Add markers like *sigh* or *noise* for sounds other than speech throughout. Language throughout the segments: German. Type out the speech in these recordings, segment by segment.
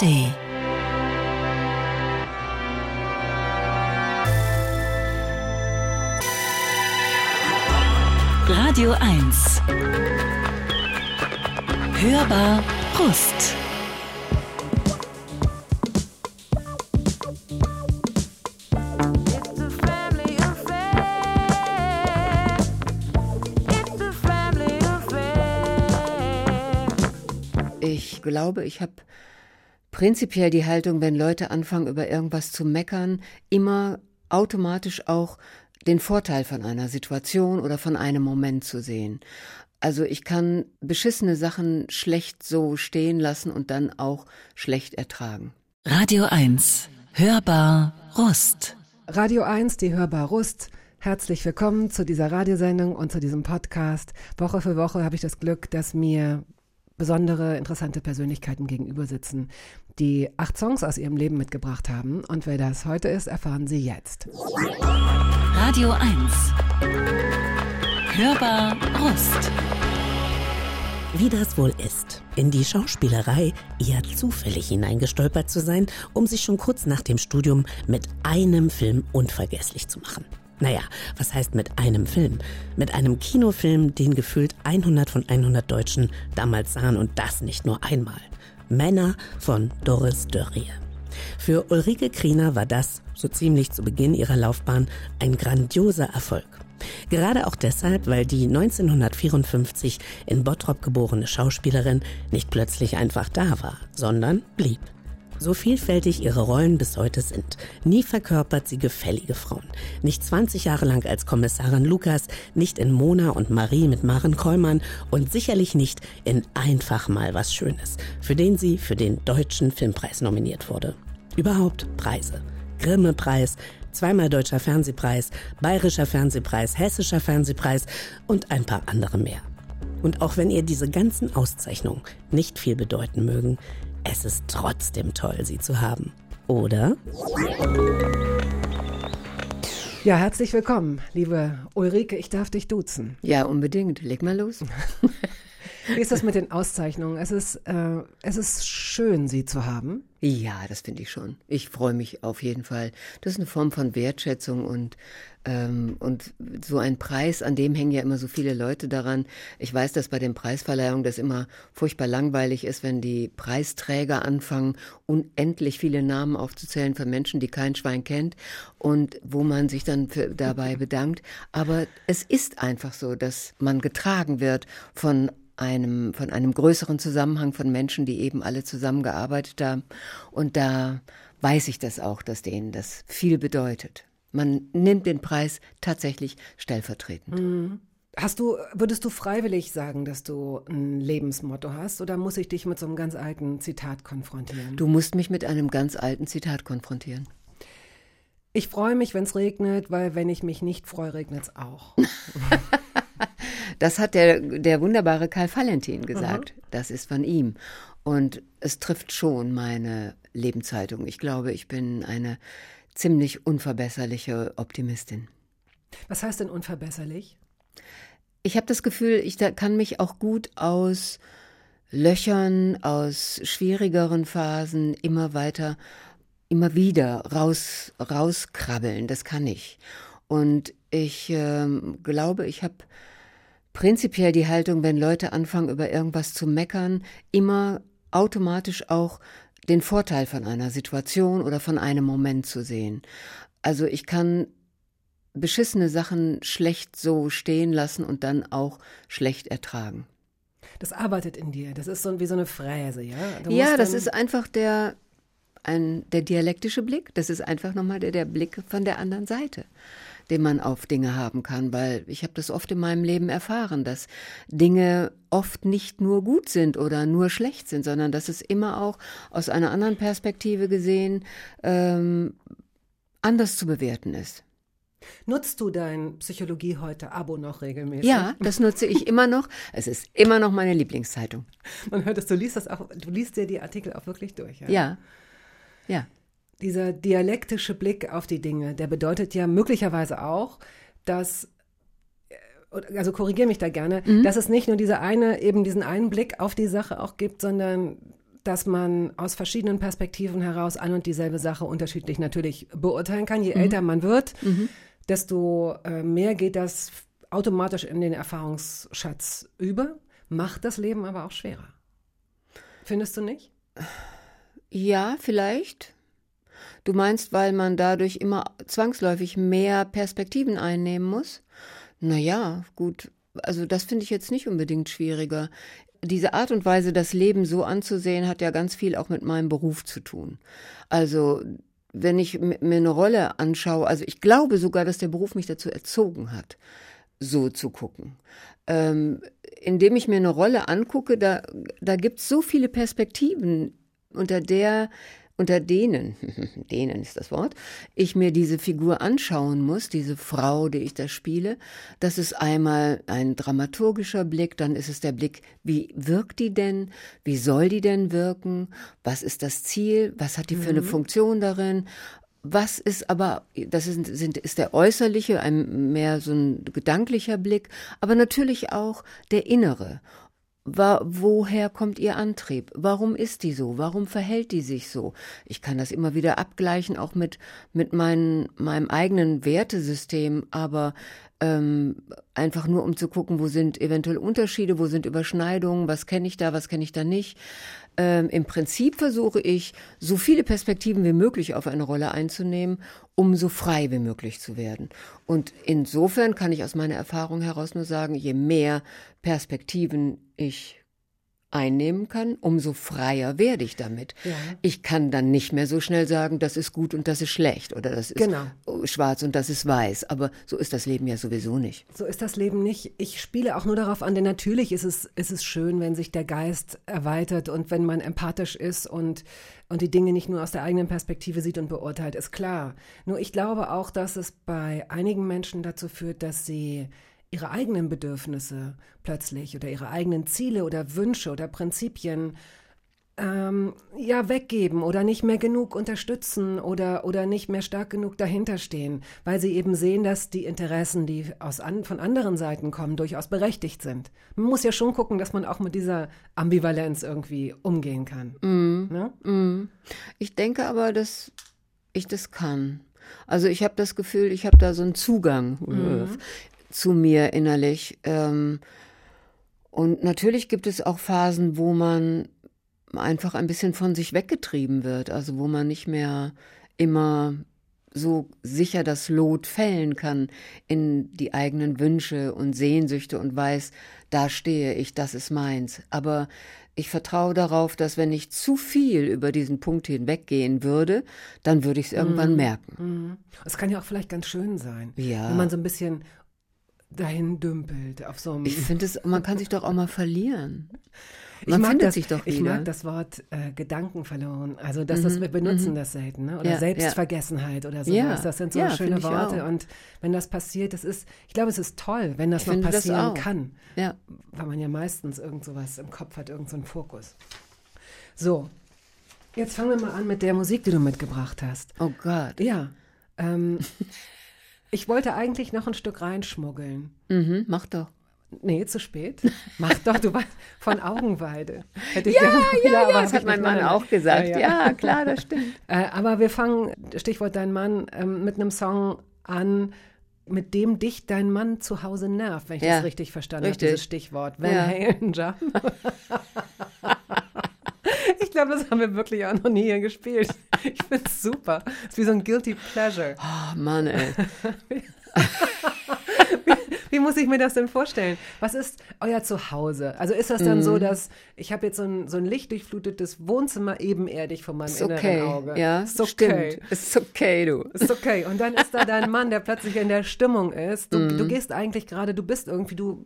ARD. Radio 1. Hörbar Brust. Ich glaube, ich habe prinzipiell die Haltung, wenn Leute anfangen, über irgendwas zu meckern, immer automatisch auch den Vorteil von einer Situation oder von einem Moment zu sehen. Also ich kann beschissene Sachen schlecht so stehen lassen und dann auch schlecht ertragen. Radio 1. Hörbar Rust. Radio 1, die Hörbar Rust. Herzlich willkommen zu dieser Radiosendung und zu diesem Podcast. Woche für Woche habe ich das Glück, dass mir besondere, interessante Persönlichkeiten gegenüber sitzen, die acht Songs aus ihrem Leben mitgebracht haben. Und wer das heute ist, erfahren Sie jetzt. Radio 1. Hörbar Rust. Wie das wohl ist, in die Schauspielerei eher zufällig hineingestolpert zu sein, um sich schon kurz nach dem Studium mit einem Film unvergesslich zu machen. Naja, was heißt mit einem Film? Mit einem Kinofilm, den gefühlt 100 von 100 Deutschen damals sahen und das nicht nur einmal. Männer von Doris Dörrie. Für Ulrike Kriener war das, so ziemlich zu Beginn ihrer Laufbahn, ein grandioser Erfolg. Gerade auch deshalb, weil die 1954 in Bottrop geborene Schauspielerin nicht plötzlich einfach da war, sondern blieb. So vielfältig ihre Rollen bis heute sind. Nie verkörpert sie gefällige Frauen. Nicht 20 Jahre lang als Kommissarin Lukas, nicht in Mona und Marie mit Maren Kollmann und sicherlich nicht in Einfach mal was Schönes, für den sie für den Deutschen Filmpreis nominiert wurde. Überhaupt Preise. Grimme-Preis, zweimal Deutscher Fernsehpreis, Bayerischer Fernsehpreis, Hessischer Fernsehpreis und ein paar andere mehr. Und auch wenn ihr diese ganzen Auszeichnungen nicht viel bedeuten mögen, es ist trotzdem toll, sie zu haben. Oder? Ja, herzlich willkommen, liebe Ulrike. Ich darf dich duzen. Ja, unbedingt. Leg mal los. *laughs* Wie ist das mit den Auszeichnungen? Es ist, äh, es ist schön, sie zu haben. Ja, das finde ich schon. Ich freue mich auf jeden Fall. Das ist eine Form von Wertschätzung und ähm, und so ein Preis, an dem hängen ja immer so viele Leute daran. Ich weiß, dass bei den Preisverleihungen das immer furchtbar langweilig ist, wenn die Preisträger anfangen, unendlich viele Namen aufzuzählen von Menschen, die kein Schwein kennt und wo man sich dann für, dabei bedankt. Aber es ist einfach so, dass man getragen wird von einem, von einem größeren Zusammenhang von Menschen, die eben alle zusammengearbeitet haben. Und da weiß ich das auch, dass denen das viel bedeutet. Man nimmt den Preis tatsächlich stellvertretend. Mhm. Hast du, würdest du freiwillig sagen, dass du ein Lebensmotto hast oder muss ich dich mit so einem ganz alten Zitat konfrontieren? Du musst mich mit einem ganz alten Zitat konfrontieren. Ich freue mich, wenn es regnet, weil wenn ich mich nicht freue, regnet es auch. *laughs* das hat der, der wunderbare Karl Valentin gesagt. Mhm. Das ist von ihm. Und es trifft schon meine Lebenshaltung. Ich glaube, ich bin eine ziemlich unverbesserliche Optimistin. Was heißt denn unverbesserlich? Ich habe das Gefühl, ich kann mich auch gut aus Löchern, aus schwierigeren Phasen immer weiter, immer wieder raus, rauskrabbeln. Das kann ich. Und ich äh, glaube, ich habe prinzipiell die Haltung, wenn Leute anfangen, über irgendwas zu meckern, immer automatisch auch den Vorteil von einer Situation oder von einem Moment zu sehen. Also ich kann beschissene Sachen schlecht so stehen lassen und dann auch schlecht ertragen. Das arbeitet in dir. Das ist so wie so eine Fräse, ja? Du ja, das ist einfach der, ein, der dialektische Blick. Das ist einfach nochmal der, der Blick von der anderen Seite den man auf Dinge haben kann, weil ich habe das oft in meinem Leben erfahren, dass Dinge oft nicht nur gut sind oder nur schlecht sind, sondern dass es immer auch aus einer anderen Perspektive gesehen ähm, anders zu bewerten ist. Nutzt du dein Psychologie heute Abo noch regelmäßig? Ja, das nutze ich immer noch. Es ist immer noch meine Lieblingszeitung. Man hört es, du liest das auch, du liest dir die Artikel auch wirklich durch. Ja. Ja. ja dieser dialektische Blick auf die Dinge, der bedeutet ja möglicherweise auch, dass äh, also korrigiere mich da gerne, mhm. dass es nicht nur diese eine, eben diesen einen Blick auf die Sache auch gibt, sondern dass man aus verschiedenen Perspektiven heraus ein und dieselbe Sache unterschiedlich natürlich beurteilen kann. Je mhm. älter man wird, mhm. desto äh, mehr geht das automatisch in den Erfahrungsschatz über, macht das Leben aber auch schwerer. Findest du nicht? Ja, vielleicht. Du meinst, weil man dadurch immer zwangsläufig mehr Perspektiven einnehmen muss? Naja, gut. Also das finde ich jetzt nicht unbedingt schwieriger. Diese Art und Weise, das Leben so anzusehen, hat ja ganz viel auch mit meinem Beruf zu tun. Also wenn ich mir eine Rolle anschaue, also ich glaube sogar, dass der Beruf mich dazu erzogen hat, so zu gucken. Ähm, indem ich mir eine Rolle angucke, da, da gibt es so viele Perspektiven, unter der unter denen, *laughs* denen ist das Wort, ich mir diese Figur anschauen muss, diese Frau, die ich da spiele, das ist einmal ein dramaturgischer Blick, dann ist es der Blick, wie wirkt die denn, wie soll die denn wirken, was ist das Ziel, was hat die für eine mhm. Funktion darin, was ist aber, das ist, sind, ist der äußerliche, ein, mehr so ein gedanklicher Blick, aber natürlich auch der innere. War, woher kommt ihr Antrieb? Warum ist die so? Warum verhält die sich so? Ich kann das immer wieder abgleichen, auch mit, mit mein, meinem eigenen Wertesystem, aber ähm, einfach nur um zu gucken, wo sind eventuell Unterschiede, wo sind Überschneidungen, was kenne ich da, was kenne ich da nicht. Ähm, Im Prinzip versuche ich, so viele Perspektiven wie möglich auf eine Rolle einzunehmen, um so frei wie möglich zu werden. Und insofern kann ich aus meiner Erfahrung heraus nur sagen, je mehr Perspektiven ich einnehmen kann, umso freier werde ich damit. Ja. Ich kann dann nicht mehr so schnell sagen, das ist gut und das ist schlecht oder das ist genau. schwarz und das ist weiß. Aber so ist das Leben ja sowieso nicht. So ist das Leben nicht. Ich spiele auch nur darauf an, denn natürlich ist es, ist es schön, wenn sich der Geist erweitert und wenn man empathisch ist und, und die Dinge nicht nur aus der eigenen Perspektive sieht und beurteilt, ist klar. Nur ich glaube auch, dass es bei einigen Menschen dazu führt, dass sie ihre eigenen Bedürfnisse plötzlich oder ihre eigenen Ziele oder Wünsche oder Prinzipien ähm, ja weggeben oder nicht mehr genug unterstützen oder oder nicht mehr stark genug dahinter stehen, weil sie eben sehen, dass die Interessen, die aus an, von anderen Seiten kommen, durchaus berechtigt sind. Man muss ja schon gucken, dass man auch mit dieser Ambivalenz irgendwie umgehen kann. Mm, ne? mm. Ich denke aber, dass ich das kann. Also ich habe das Gefühl, ich habe da so einen Zugang. Mhm zu mir innerlich. Ähm, und natürlich gibt es auch Phasen, wo man einfach ein bisschen von sich weggetrieben wird, also wo man nicht mehr immer so sicher das Lot fällen kann in die eigenen Wünsche und Sehnsüchte und weiß, da stehe ich, das ist meins. Aber ich vertraue darauf, dass wenn ich zu viel über diesen Punkt hinweggehen würde, dann würde ich es irgendwann mm. merken. Es kann ja auch vielleicht ganz schön sein, ja. wenn man so ein bisschen dahin dümpelt auf so einem. Ich finde es, man kann sich doch auch mal verlieren. Man findet das, sich doch wieder. Ich mag das Wort äh, Gedanken verloren. Also, dass mhm, das, wir benutzen mhm. das selten, ne? Oder ja, Selbstvergessenheit ja. oder sowas. Ja, das sind so ja, schöne Worte. Und wenn das passiert, das ist, ich glaube, es ist toll, wenn das ich noch passieren das kann. Ja. Weil man ja meistens irgend sowas im Kopf hat, irgendeinen so Fokus. So. Jetzt fangen wir mal an mit der Musik, die du mitgebracht hast. Oh Gott. Ja. Ähm, *laughs* Ich wollte eigentlich noch ein Stück reinschmuggeln. Mhm, mach doch. Nee, zu spät. *laughs* Mach doch, du warst von Augenweide. Hätte ich ja, ja, ja, ja, das hat mein Mann auch gesagt. Ja, ja. ja klar, das stimmt. *laughs* Äh, aber wir fangen, Stichwort dein Mann, ähm, mit einem Song an, mit dem dich dein Mann zu Hause nervt, wenn ich das richtig verstanden habe, dieses Stichwort. Van ja. Halen Jump. *laughs* *laughs* Ich glaube, das haben wir wirklich auch noch nie hier gespielt. Ich finde es super. Es ist wie so ein Guilty Pleasure. Oh, Mann, ey. *laughs* wie, wie, muss ich mir das denn vorstellen? Was ist euer Zuhause? Also ist das dann mm. so, mhm. dass ich habe jetzt so ein, so ein lichtdurchflutetes Wohnzimmer ebenerdig von meinem ist inneren okay. Auge. Ja, ist okay. Stimmt. Ist okay, du. Ist okay. Und dann ist da dein Mann, der plötzlich in der Stimmung ist. Du, mm. du gehst eigentlich gerade, du bist irgendwie, du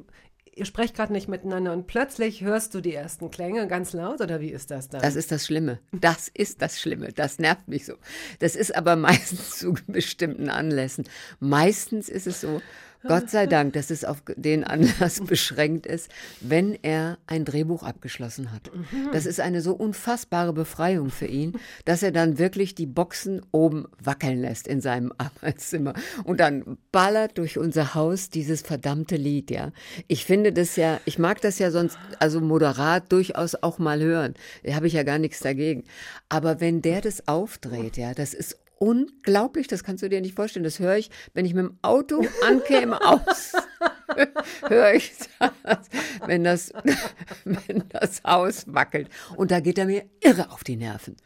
ihr sprecht gerade nicht miteinander und plötzlich hörst du die ersten Klänge ganz laut oder wie ist das dann? Das ist das Schlimme. Das ist das Schlimme. Das nervt mich so. Das ist aber *laughs* meistens zu bestimmten Anlässen. Meistens ist es so, Gott sei Dank, dass es auf den Anlass *laughs* beschränkt ist, wenn er ein Drehbuch abgeschlossen hat. Das ist eine so unfassbare Befreiung für ihn, dass er dann wirklich die Boxen oben wackeln lässt in seinem *laughs* Arbeitszimmer und dann ballert durch unser Haus dieses verdammte Lied, ja. Ich finde das ja, ich mag das ja sonst, also moderat durchaus auch mal hören. Da habe ich ja gar nichts dagegen. Aber wenn der das aufdreht, ja, das ist unglaublich, das kannst du dir nicht vorstellen. Das höre ich, wenn ich mit dem Auto ankäme aus. *laughs* höre ich das, wenn das, *laughs* wenn das Haus wackelt. Und da geht er mir irre auf die Nerven.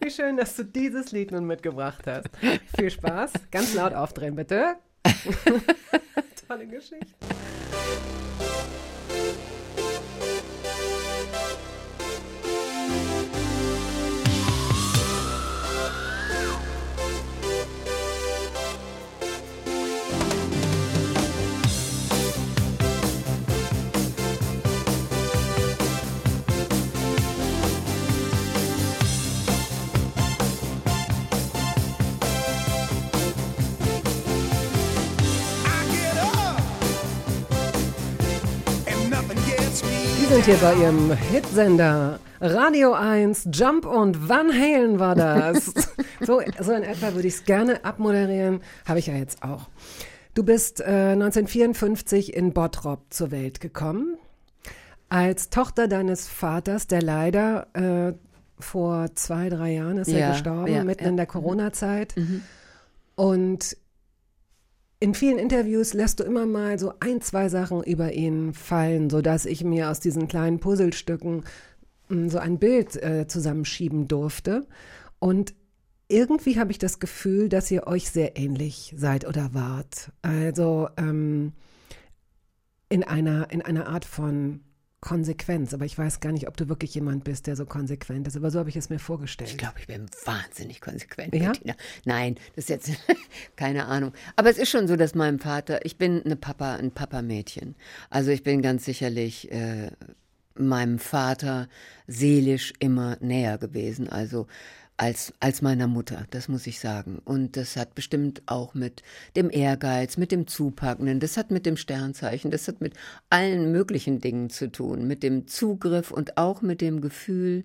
Wie schön, dass du dieses Lied nun mitgebracht hast. Viel Spaß. Ganz laut aufdrehen, bitte. *laughs* Tolle Geschichte. Sie sind hier bei Ihrem Hitsender Radio 1, Jump und Van Halen war das. *laughs* so, so in etwa würde ich es gerne abmoderieren, habe ich ja jetzt auch. Du bist äh, 1954 in Bottrop zur Welt gekommen, als Tochter deines Vaters, der leider äh, vor zwei, drei Jahren ist Ja, er gestorben, ja, mitten ja. in der Corona-Zeit. Und in vielen Interviews lässt du immer mal so ein, zwei Sachen über ihn fallen, sodass ich mir aus diesen kleinen Puzzlestücken mh, so ein Bild äh, zusammenschieben durfte. Und irgendwie habe ich das Gefühl, dass ihr euch sehr ähnlich seid oder wart. Also ähm, in, einer, in einer Art von Konsequenz. Aber ich weiß gar nicht, ob du wirklich jemand bist, der so konsequent ist. Aber so habe ich es mir vorgestellt. Ich glaube, ich bin wahnsinnig konsequent, Ja? Bettina. Nein, das ist jetzt *laughs* keine Ahnung. Aber es ist schon so, dass meinem Vater, ich bin eine Papa, ein Papa-Mädchen. Also ich bin ganz sicherlich äh, meinem Vater seelisch immer näher gewesen. Also als, als meiner Mutter, das muss ich sagen. Und das hat bestimmt auch mit dem Ehrgeiz, mit dem Zupackenden, das hat mit dem Sternzeichen, das hat mit allen möglichen Dingen zu tun, mit dem Zugriff und auch mit dem Gefühl,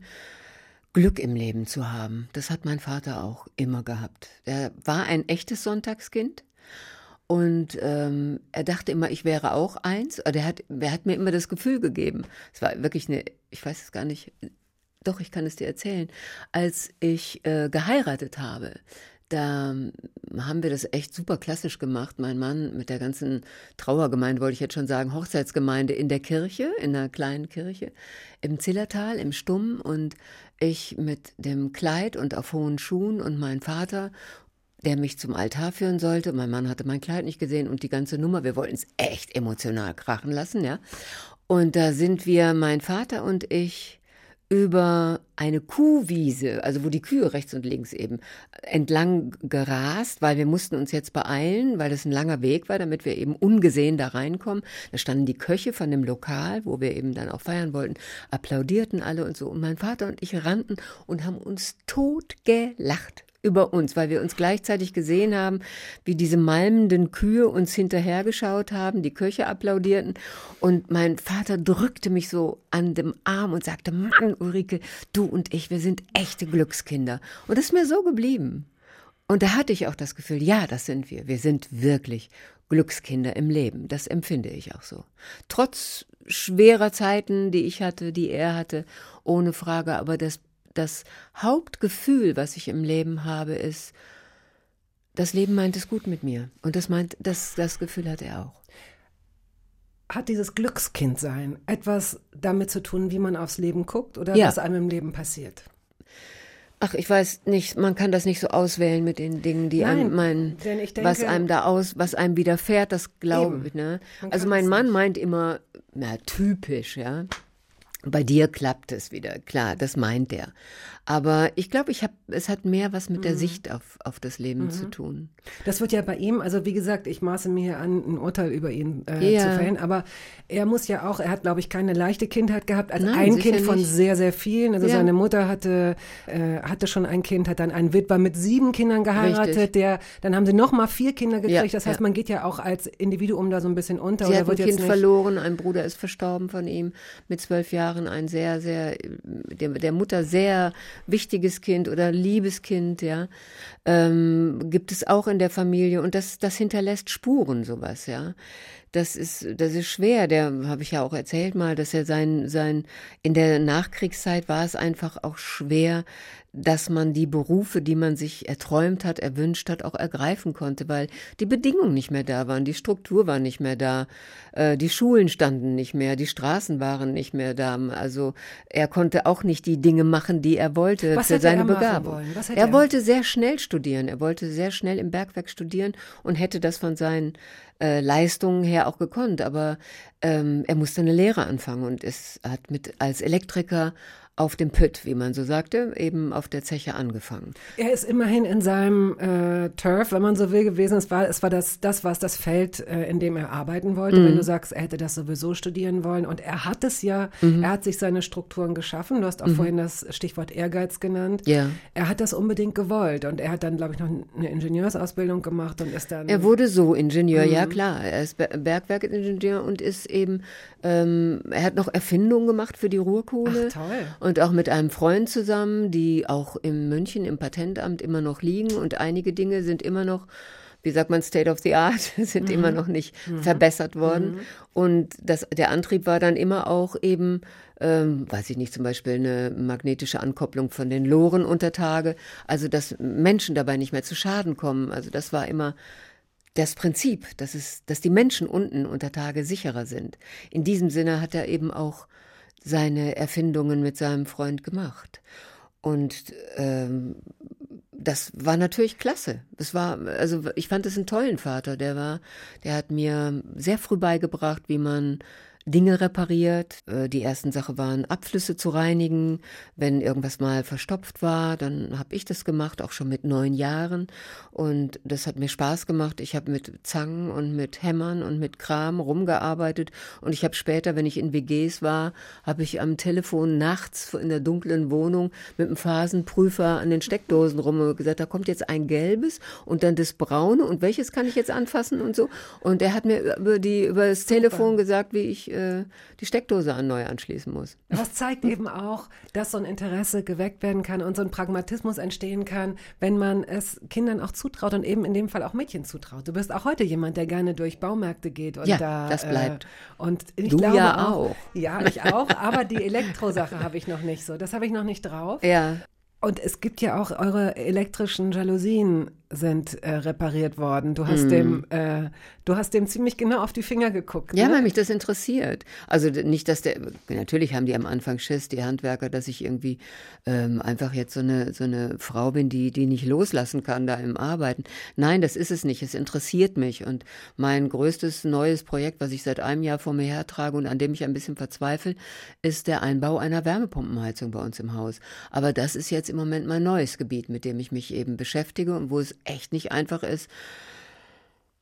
Glück im Leben zu haben. Das hat mein Vater auch immer gehabt. Er war ein echtes Sonntagskind. Und ähm, er dachte immer, ich wäre auch eins. Er hat, er hat mir immer das Gefühl gegeben. Es war wirklich eine, ich weiß es gar nicht, doch, ich kann es dir erzählen. Als ich äh, geheiratet habe, da haben wir das echt super klassisch gemacht. Mein Mann mit der ganzen Trauergemeinde, wollte ich jetzt schon sagen, Hochzeitsgemeinde in der Kirche, in einer kleinen Kirche, im Zillertal, im Stumm und ich mit dem Kleid und auf hohen Schuhen und mein Vater der mich zum Altar führen sollte. Mein Mann hatte mein Kleid nicht gesehen und die ganze Nummer. Wir wollten es echt emotional krachen lassen, ja. Und da sind wir, mein Vater und ich, über eine Kuhwiese, also wo die Kühe rechts und links eben entlang gerast, weil wir mussten uns jetzt beeilen, weil das ein langer Weg war, damit wir eben ungesehen da reinkommen. Da standen die Köche von dem Lokal, wo wir eben dann auch feiern wollten, applaudierten alle und so. Und mein Vater und ich rannten und haben uns totgelacht über uns, weil wir uns gleichzeitig gesehen haben, wie diese malmenden Kühe uns hinterhergeschaut haben, die Köche applaudierten und mein Vater drückte mich so an dem Arm und sagte, Mann, Ulrike, du und ich, wir sind echte Glückskinder. Und das ist mir so geblieben. Und da hatte ich auch das Gefühl, ja, das sind wir. Wir sind wirklich Glückskinder im Leben. Das empfinde ich auch so. Trotz schwerer Zeiten, die ich hatte, die er hatte, ohne Frage, aber das das Hauptgefühl, was ich im Leben habe, ist, das Leben meint es gut mit mir. Und das meint, das, das Gefühl hat er auch. Hat dieses Glückskindsein etwas damit zu tun, wie man aufs Leben guckt oder Ja. was einem im Leben passiert? Ach, ich weiß nicht, man kann das nicht so auswählen mit den Dingen, die Nein, einem, mein, denn ich denke- was einem da aus, was einem widerfährt, das glaube ich, ne? Also mein Mann meint immer, na, typisch, ja. Bei dir klappt es wieder, klar, das meint er. Aber ich glaube, ich habe, es hat mehr was mit der Mhm. Sicht auf, auf das Leben zu tun. Das wird ja bei ihm, also wie gesagt, ich maße mir hier an, ein Urteil über ihn äh, Ja. zu fällen, aber er muss ja auch, er hat, glaube ich, keine leichte Kindheit gehabt, als Nein, ein Kind von nicht. sehr, sehr vielen. Also Ja. seine Mutter hatte, äh, hatte schon ein Kind, hat dann einen Witwer mit sieben Kindern geheiratet, Richtig. der, dann haben sie noch mal vier Kinder gekriegt. Ja, das heißt, man geht ja auch als Individuum da so ein bisschen unter. Sie hat ein Kind verloren, ein Bruder ist verstorben von ihm mit zwölf Jahren, ein sehr, sehr, der, der Mutter sehr wichtiges Kind oder liebes Kind, ja, ähm, gibt es auch in der Familie und das, das hinterlässt Spuren, sowas, ja. Das ist, das ist schwer. Der habe ich ja auch erzählt mal, dass er sein, sein, in der Nachkriegszeit war es einfach auch schwer, dass man die Berufe, die man sich erträumt hat, erwünscht hat, auch ergreifen konnte, weil die Bedingungen nicht mehr da waren, die Struktur war nicht mehr da, äh, die Schulen standen nicht mehr, die Straßen waren nicht mehr da. Also er konnte auch nicht die Dinge machen, die er wollte Was für seine er Begabung. Er er- wollte sehr schnell studieren, er wollte sehr schnell im Bergwerk studieren und hätte das von seinen äh, Leistungen her auch gekonnt, aber ähm, er musste eine Lehre anfangen und es hat mit als Elektriker auf dem Pütt, wie man so sagte, eben auf der Zeche angefangen. Er ist immerhin in seinem äh, Turf, wenn man so will, gewesen. Es war, es war das, das was das Feld, äh, in dem er arbeiten wollte. Mhm. Wenn du sagst, er hätte das sowieso studieren wollen. Und er hat es ja, Mhm. er hat sich seine Strukturen geschaffen. Du hast auch vorhin das Stichwort Ehrgeiz genannt. Ja. Er hat das unbedingt gewollt. Und er hat dann, glaube ich, noch eine Ingenieursausbildung gemacht und ist dann. Er wurde so Ingenieur, ja Mhm. klar. Er ist Ber- Bergwerkingenieur und ist eben, ähm, er hat noch Erfindungen gemacht für die Ruhrkohle. Ach, toll. Und auch mit einem Freund zusammen, die auch in München im Patentamt immer noch liegen und einige Dinge sind immer noch wie sagt man, State of the Art, *laughs* sind immer noch nicht verbessert worden. Und das, der Antrieb war dann immer auch eben, ähm, weiß ich nicht, zum Beispiel eine magnetische Ankopplung von den Loren unter Tage, also dass Menschen dabei nicht mehr zu Schaden kommen. Also das war immer das Prinzip, dass, es, dass die Menschen unten unter Tage sicherer sind. In diesem Sinne hat er eben auch seine Erfindungen mit seinem Freund gemacht. Und ähm, das war natürlich klasse. Das war, also ich fand es einen tollen Vater. Der war, der hat mir sehr früh beigebracht, wie man Dinge repariert. Äh, Die ersten Sache waren Abflüsse zu reinigen. Wenn irgendwas mal verstopft war, dann habe ich das gemacht, auch schon mit neun Jahren. Und das hat mir Spaß gemacht. Ich habe mit Zangen und mit Hämmern und mit Kram rumgearbeitet. Und ich habe später, wenn ich in WGs war, habe ich am Telefon nachts in der dunklen Wohnung mit dem Phasenprüfer an den Steckdosen rum und gesagt, da kommt jetzt ein gelbes und dann das braune und welches kann ich jetzt anfassen und so. Und er hat mir über die über das Telefon gesagt, wie ich äh, die Steckdose an neu anschließen muss. Das zeigt eben auch, dass so ein Interesse geweckt werden kann und so ein Pragmatismus entstehen kann, wenn man es Kindern auch zutraut und eben in dem Fall auch Mädchen zutraut. Du bist auch heute jemand, der gerne durch Baumärkte geht und Ja, da das bleibt. Äh, und ich Du glaube ja auch, auch. Ja, ich auch. Aber die Elektrosache habe ich noch nicht so. Das habe ich noch nicht drauf. Ja, Und es gibt ja auch eure elektrischen Jalousien sind äh, repariert worden. Du hast dem, äh, du hast dem ziemlich genau auf die Finger geguckt. Ja, ne? weil mich das interessiert. Also nicht, dass der, natürlich haben die am Anfang Schiss, die Handwerker, dass ich irgendwie ähm, einfach jetzt so eine, so eine Frau bin, die, die nicht loslassen kann da im Arbeiten. Nein, das ist es nicht. Es interessiert mich. Und mein größtes neues Projekt, was ich seit einem Jahr vor mir hertrage und an dem ich ein bisschen verzweifle, ist der Einbau einer Wärmepumpenheizung bei uns im Haus. Aber das ist jetzt im Moment mein neues Gebiet, mit dem ich mich eben beschäftige und wo es echt nicht einfach ist,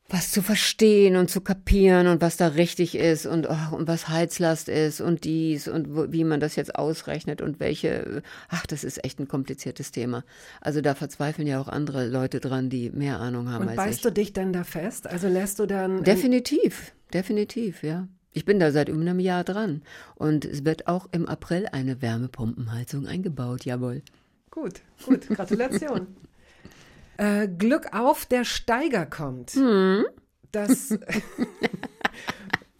was zu verstehen und zu kapieren und was da richtig ist und, oh, und was Heizlast ist und dies und wo, wie man das jetzt ausrechnet und welche, ach, das ist echt ein kompliziertes Thema. Also da verzweifeln ja auch andere Leute dran, die mehr Ahnung haben Und als beißt ich. du dich dann da fest? Also lässt du dann. Definitiv, definitiv, ja. Ich bin da seit über einem Jahr dran und es wird auch im April eine Wärmepumpenheizung eingebaut, jawohl. Gut, gut, Gratulation. *laughs* äh, Glück auf, der Steiger kommt. Hm. Das.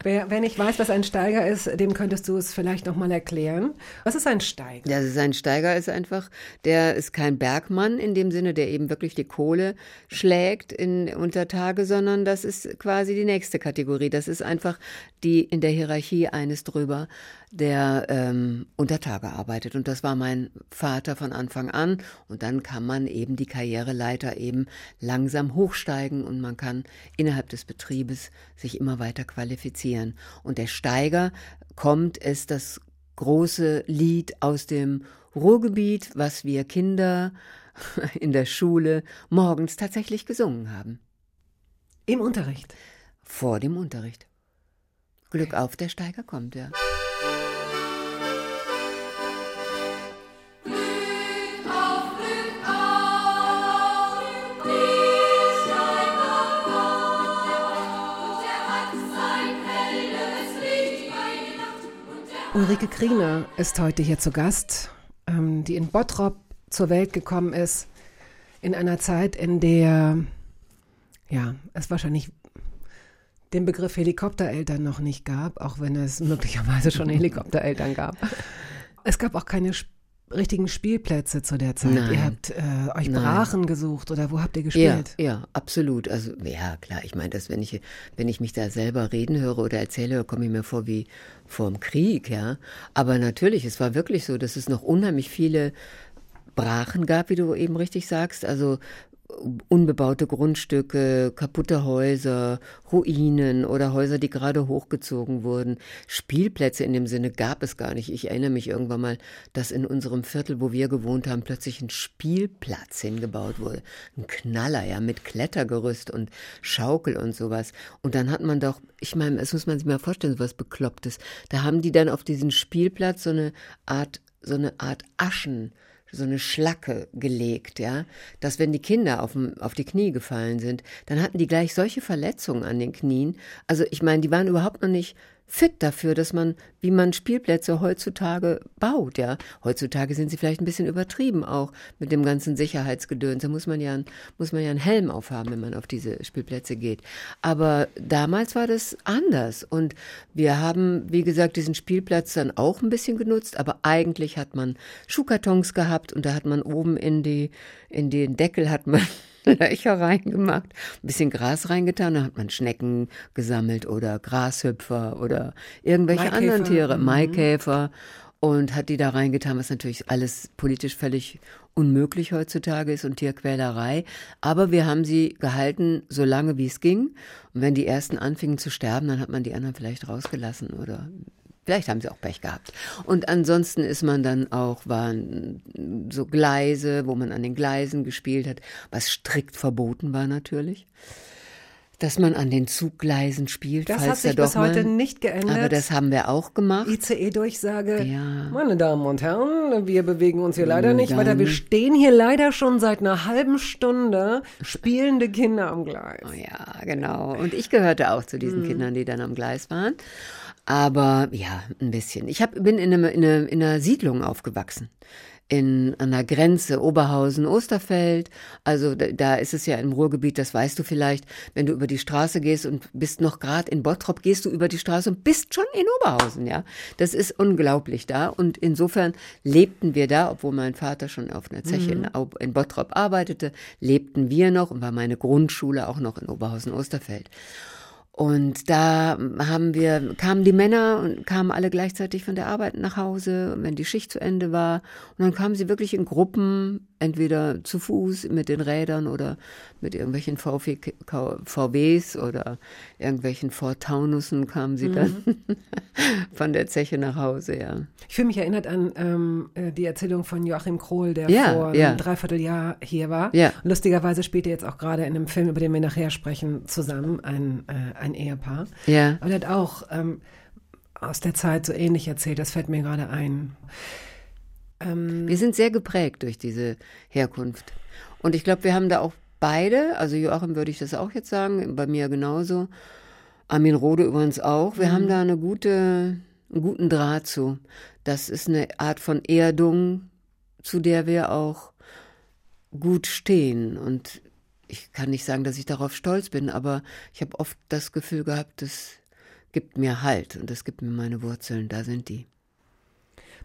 Wer, wer nicht weiß, was ein Steiger ist, dem könntest du es vielleicht nochmal erklären. Was ist ein Steiger? Ja, sein Steiger ist einfach, der ist kein Bergmann in dem Sinne, der eben wirklich die Kohle schlägt in Untertage, sondern das ist quasi die nächste Kategorie. Das ist einfach die in der Hierarchie eines drüber, der ähm, Untertage arbeitet. Und das war mein Vater von Anfang an. Und dann kann man eben die Karriereleiter eben langsam hochsteigen und man kann innerhalb des Betriebes sich immer weiter qualifizieren. Und der Steiger kommt, ist das große Lied aus dem Ruhrgebiet, was wir Kinder *laughs* in der Schule morgens tatsächlich gesungen haben. Im Unterricht? Vor dem Unterricht. Glück auf, der Steiger kommt, ja. Ulrike Kriener ist heute hier zu Gast, ähm, die in Bottrop zur Welt gekommen ist, in einer Zeit, in der ja, es wahrscheinlich den Begriff Helikoptereltern noch nicht gab, auch wenn es möglicherweise schon Helikoptereltern gab. Es gab auch keine richtigen Spielplätze zu der Zeit. Nein. Ihr habt äh, euch Brachen Nein. gesucht oder wo habt ihr gespielt? Ja, ja, absolut. Also ja, klar. Ich meine, dass wenn ich wenn ich mich da selber reden höre oder erzähle, komme ich mir vor wie vorm Krieg, ja. Aber natürlich, es war wirklich so, dass es noch unheimlich viele Brachen gab, wie du eben richtig sagst. Also unbebaute Grundstücke, kaputte Häuser, Ruinen oder Häuser, die gerade hochgezogen wurden. Spielplätze in dem Sinne gab es gar nicht. Ich erinnere mich irgendwann mal, dass in unserem Viertel, wo wir gewohnt haben, plötzlich ein Spielplatz hingebaut wurde. Ein Knaller, ja, mit Klettergerüst und Schaukel und sowas. Und dann hat man doch, ich meine, es muss man sich mal vorstellen, so was Beklopptes. Da haben die dann auf diesen Spielplatz so eine Art, so eine Art Aschen, so eine Schlacke gelegt, ja, dass wenn die Kinder auf, auf die Knie gefallen sind, dann hatten die gleich solche Verletzungen an den Knien. Also ich meine, die waren überhaupt noch nicht fit dafür, dass man, wie man Spielplätze heutzutage baut, ja. Heutzutage sind sie vielleicht ein bisschen übertrieben auch mit dem ganzen Sicherheitsgedöns. Da muss man ja, muss man ja einen Helm aufhaben, wenn man auf diese Spielplätze geht. Aber damals war das anders und wir haben, wie gesagt, diesen Spielplatz dann auch ein bisschen genutzt, aber eigentlich hat man Schuhkartons gehabt und da hat man oben in die, in den Deckel hat man Löcher reingemacht, ein bisschen Gras reingetan, dann hat man Schnecken gesammelt oder Grashüpfer oder irgendwelche Maikäfer. anderen Tiere, Mhm. Maikäfer und hat die da reingetan, was natürlich alles politisch völlig unmöglich heutzutage ist und Tierquälerei. Aber wir haben sie gehalten, so lange wie es ging. Und wenn die ersten anfingen zu sterben, dann hat man die anderen vielleicht rausgelassen oder Vielleicht haben sie auch Pech gehabt. Und ansonsten ist man dann auch, waren so Gleise, wo man an den Gleisen gespielt hat, was strikt verboten war natürlich. Dass man an den Zuggleisen spielt, Das hat sich bis heute mal, nicht geändert. Aber das haben wir auch gemacht. ICE-Durchsage. Ja. Meine Damen und Herren, wir bewegen uns hier leider nicht weiter. Wir stehen hier leider schon seit einer halben Stunde spielende Kinder am Gleis. Oh ja, genau. Und ich gehörte auch zu diesen Kindern, die dann am Gleis waren. Aber ja, ein bisschen. Ich hab, bin in, einem, in, einer, in einer Siedlung aufgewachsen. In, an der Grenze Oberhausen, Osterfeld. Also da, da ist es ja im Ruhrgebiet, das weißt du vielleicht, wenn du über die Straße gehst und bist noch gerade in Bottrop, gehst du über die Straße und bist schon in Oberhausen, ja. Das ist unglaublich da. Und insofern lebten wir da, obwohl mein Vater schon auf einer Zeche in, Au- in Bottrop arbeitete, lebten wir noch und war meine Grundschule auch noch in Oberhausen-Osterfeld. Und da haben wir, kamen die Männer und kamen alle gleichzeitig von der Arbeit nach Hause, wenn die Schicht zu Ende war. Und dann kamen sie wirklich in Gruppen, entweder zu Fuß mit den Rädern oder mit irgendwelchen VW, VWs oder irgendwelchen Ford Taunussen kamen sie dann *laughs* von der Zeche nach Hause, ja. Ich fühle mich erinnert an ähm, äh, die Erzählung von Joachim Krohl, der Ja, vor ja. einem Dreivierteljahr hier war. Ja. Und lustigerweise spielt er jetzt auch gerade in einem Film, über den wir nachher sprechen, zusammen, ein, äh, ein Ehepaar. Ja. Und er hat auch ähm, aus der Zeit so ähnlich erzählt, das fällt mir gerade ein. Ähm, Wir sind sehr geprägt durch diese Herkunft. Und ich glaube, wir haben da auch beide, also Joachim würde ich das auch jetzt sagen, bei mir genauso, Armin Rode übrigens auch, wir haben da eine gute, einen guten Draht zu. Das ist eine Art von Erdung, zu der wir auch gut stehen. Und ich kann nicht sagen, dass ich darauf stolz bin, aber ich habe oft das Gefühl gehabt, das gibt mir Halt und das gibt mir meine Wurzeln, da sind die.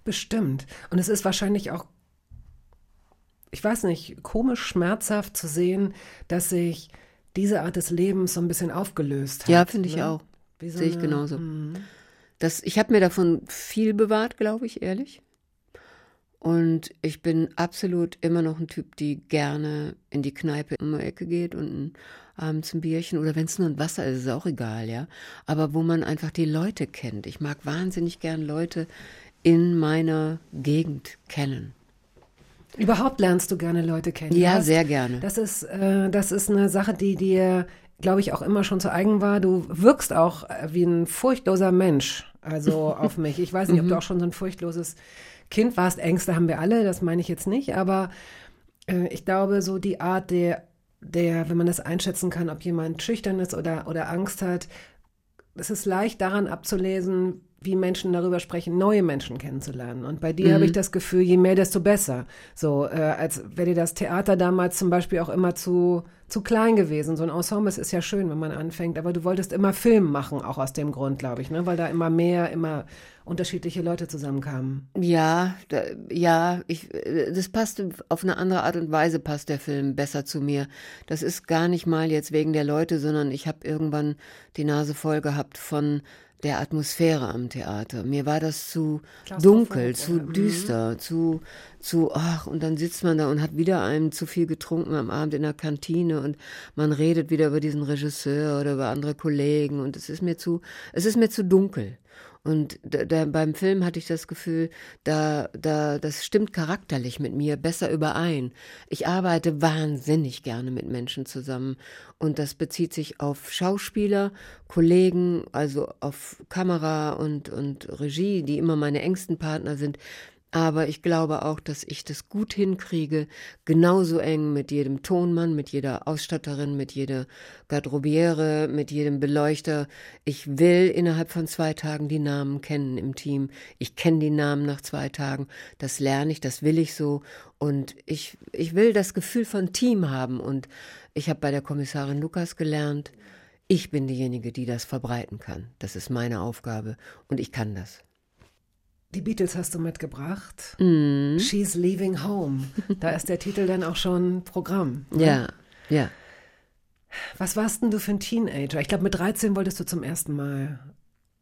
Bestimmt. Und es ist wahrscheinlich auch, ich weiß nicht, komisch schmerzhaft zu sehen, dass sich diese Art des Lebens so ein bisschen aufgelöst hat. Ja, finde ich ne? auch. So Sehe ich genauso. Mhm. Das, ich habe mir davon viel bewahrt, glaube ich, ehrlich. Und ich bin absolut immer noch ein Typ, die gerne in die Kneipe um die Ecke geht und abends ein Bierchen oder wenn es nur ein Wasser ist, ist auch egal, ja. Aber wo man einfach die Leute kennt. Ich mag wahnsinnig gern Leute in meiner Gegend kennen. Überhaupt lernst du gerne Leute kennen. Ja, hast, sehr gerne. Das ist, äh, das ist eine Sache, die dir, glaube ich, auch immer schon zu eigen war. Du wirkst auch äh, wie ein furchtloser Mensch, also *laughs* auf mich. Ich weiß nicht, ob du auch schon so ein furchtloses Kind warst. Ängste haben wir alle, das meine ich jetzt nicht, aber äh, ich glaube, so die Art der, der, wenn man das einschätzen kann, ob jemand schüchtern ist oder, oder Angst hat, es ist leicht daran abzulesen, wie Menschen darüber sprechen, neue Menschen kennenzulernen. Und bei dir mhm. habe ich das Gefühl, je mehr, desto besser. So, äh, als wäre dir das Theater damals zum Beispiel auch immer zu, zu klein gewesen. So ein Ensemble ist ja schön, wenn man anfängt, aber du wolltest immer Film machen, auch aus dem Grund, glaube ich, ne? weil da immer mehr, immer unterschiedliche Leute zusammenkamen. Ja, da, ja, ich, das passt auf eine andere Art und Weise passt der Film besser zu mir. Das ist gar nicht mal jetzt wegen der Leute, sondern ich habe irgendwann die Nase voll gehabt von der Atmosphäre am Theater. Mir war das zu dunkel, zu. Mhm. düster, zu, zu, ach, und dann sitzt man da und hat wieder einem zu viel getrunken am Abend in der Kantine und man redet wieder über diesen Regisseur oder über andere Kollegen und es ist mir zu, es ist mir zu dunkel. Und da, da, beim Film hatte ich das Gefühl, da, da, das stimmt charakterlich mit mir besser überein. Ich arbeite wahnsinnig gerne mit Menschen zusammen. Und das bezieht sich auf Schauspieler, Kollegen, also auf Kamera und, und Regie, die immer meine engsten Partner sind. Aber ich glaube auch, dass ich das gut hinkriege, genauso eng mit jedem Tonmann, mit jeder Ausstatterin, mit jeder Garderobiere, mit jedem Beleuchter. Ich will innerhalb von zwei Tagen die Namen kennen im Team. Ich kenne die Namen nach zwei Tagen. Das lerne ich, das will ich so. Und ich, ich will das Gefühl von Team haben. Und ich habe bei der Kommissarin Lukas gelernt, ich bin diejenige, die das verbreiten kann. Das ist meine Aufgabe und ich kann das. Die Beatles hast du mitgebracht. Mm. She's Leaving Home. Da ist der Titel dann auch schon Programm. Ne? Ja, ja. Was warst denn du für ein Teenager? Ich glaube, mit 13 wolltest du zum ersten Mal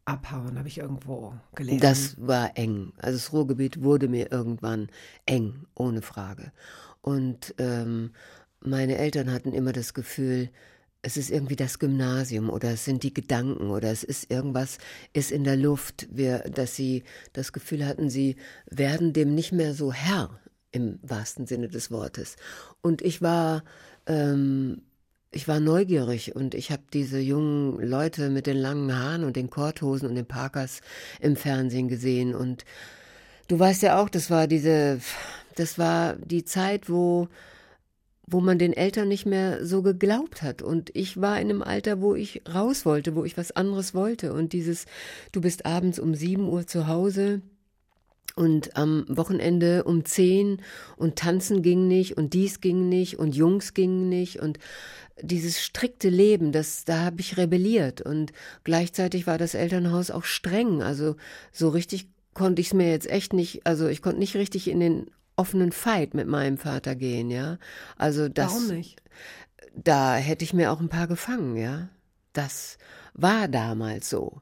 abhauen, habe ich irgendwo gelesen. Das war eng. Also das Ruhrgebiet wurde mir irgendwann eng, ohne Frage. Und ähm, meine Eltern hatten immer das Gefühl, es ist irgendwie das Gymnasium oder es sind die Gedanken oder es ist irgendwas, ist in der Luft, wir, dass sie das Gefühl hatten, sie werden dem nicht mehr so Herr im wahrsten Sinne des Wortes. Und ich war, ähm, ich war neugierig und ich habe diese jungen Leute mit den langen Haaren und den Korthosen und den Parkers im Fernsehen gesehen und du weißt ja auch, das war diese, das war die Zeit, wo wo man den Eltern nicht mehr so geglaubt hat. Und ich war in einem Alter, wo ich raus wollte, wo ich was anderes wollte. Und dieses, du bist abends um sieben Uhr zu Hause und am Wochenende um zehn und tanzen ging nicht und dies ging nicht und Jungs gingen nicht und dieses strikte Leben, das, da habe ich rebelliert und gleichzeitig war das Elternhaus auch streng. Also so richtig konnte ich es mir jetzt echt nicht, also ich konnte nicht richtig in den offenen Fight mit meinem Vater gehen, ja. Also das. Warum nicht? Da hätte ich mir auch ein paar gefangen, ja. Das war damals so.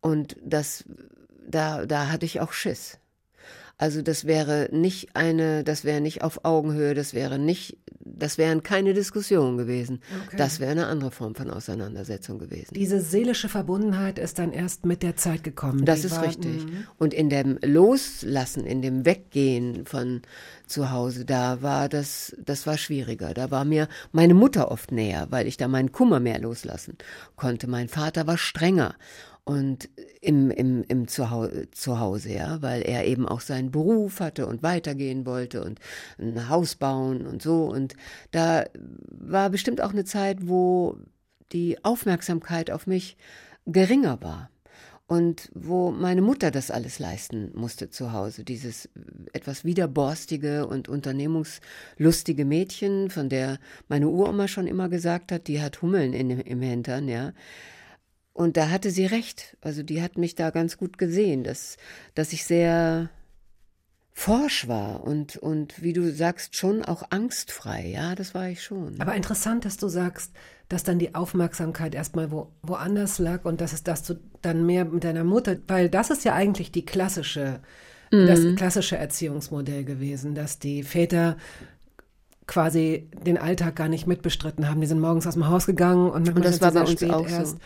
Und das, da, da hatte ich auch Schiss. Also das wäre nicht eine, das wäre nicht auf Augenhöhe, das wäre nicht, das wären keine Diskussionen gewesen. Okay. Das wäre eine andere Form von Auseinandersetzung gewesen. Diese seelische Verbundenheit ist dann erst mit der Zeit gekommen. Das ist war, richtig. Mhm. Und in dem Loslassen, in dem Weggehen von zu Hause, da war das, das war schwieriger. Da war mir meine Mutter oft näher, weil ich da meinen Kummer mehr loslassen konnte. Mein Vater war strenger und im, im, im Zuhause, Zuhause, ja, weil er eben auch seinen Beruf hatte und weitergehen wollte und ein Haus bauen und so. Und da war bestimmt auch eine Zeit, wo die Aufmerksamkeit auf mich geringer war. Und wo meine Mutter das alles leisten musste zu Hause, dieses etwas widerborstige und unternehmungslustige Mädchen, von der meine Uroma schon immer gesagt hat, die hat Hummeln in, im Hintern, ja und da hatte sie recht. Also die hat mich da ganz gut gesehen, dass, dass ich sehr forsch war und, und wie du sagst, schon auch angstfrei. Ja, das war ich schon. Aber interessant, dass du sagst, dass dann die Aufmerksamkeit erstmal wo, woanders lag und dass es dass du dann mehr mit deiner Mutter, weil das ist ja eigentlich die klassische, mhm. das klassische Erziehungsmodell gewesen, dass die Väter quasi den Alltag gar nicht mitbestritten haben. Die sind morgens aus dem Haus gegangen und, und das war bei uns auch erst. so.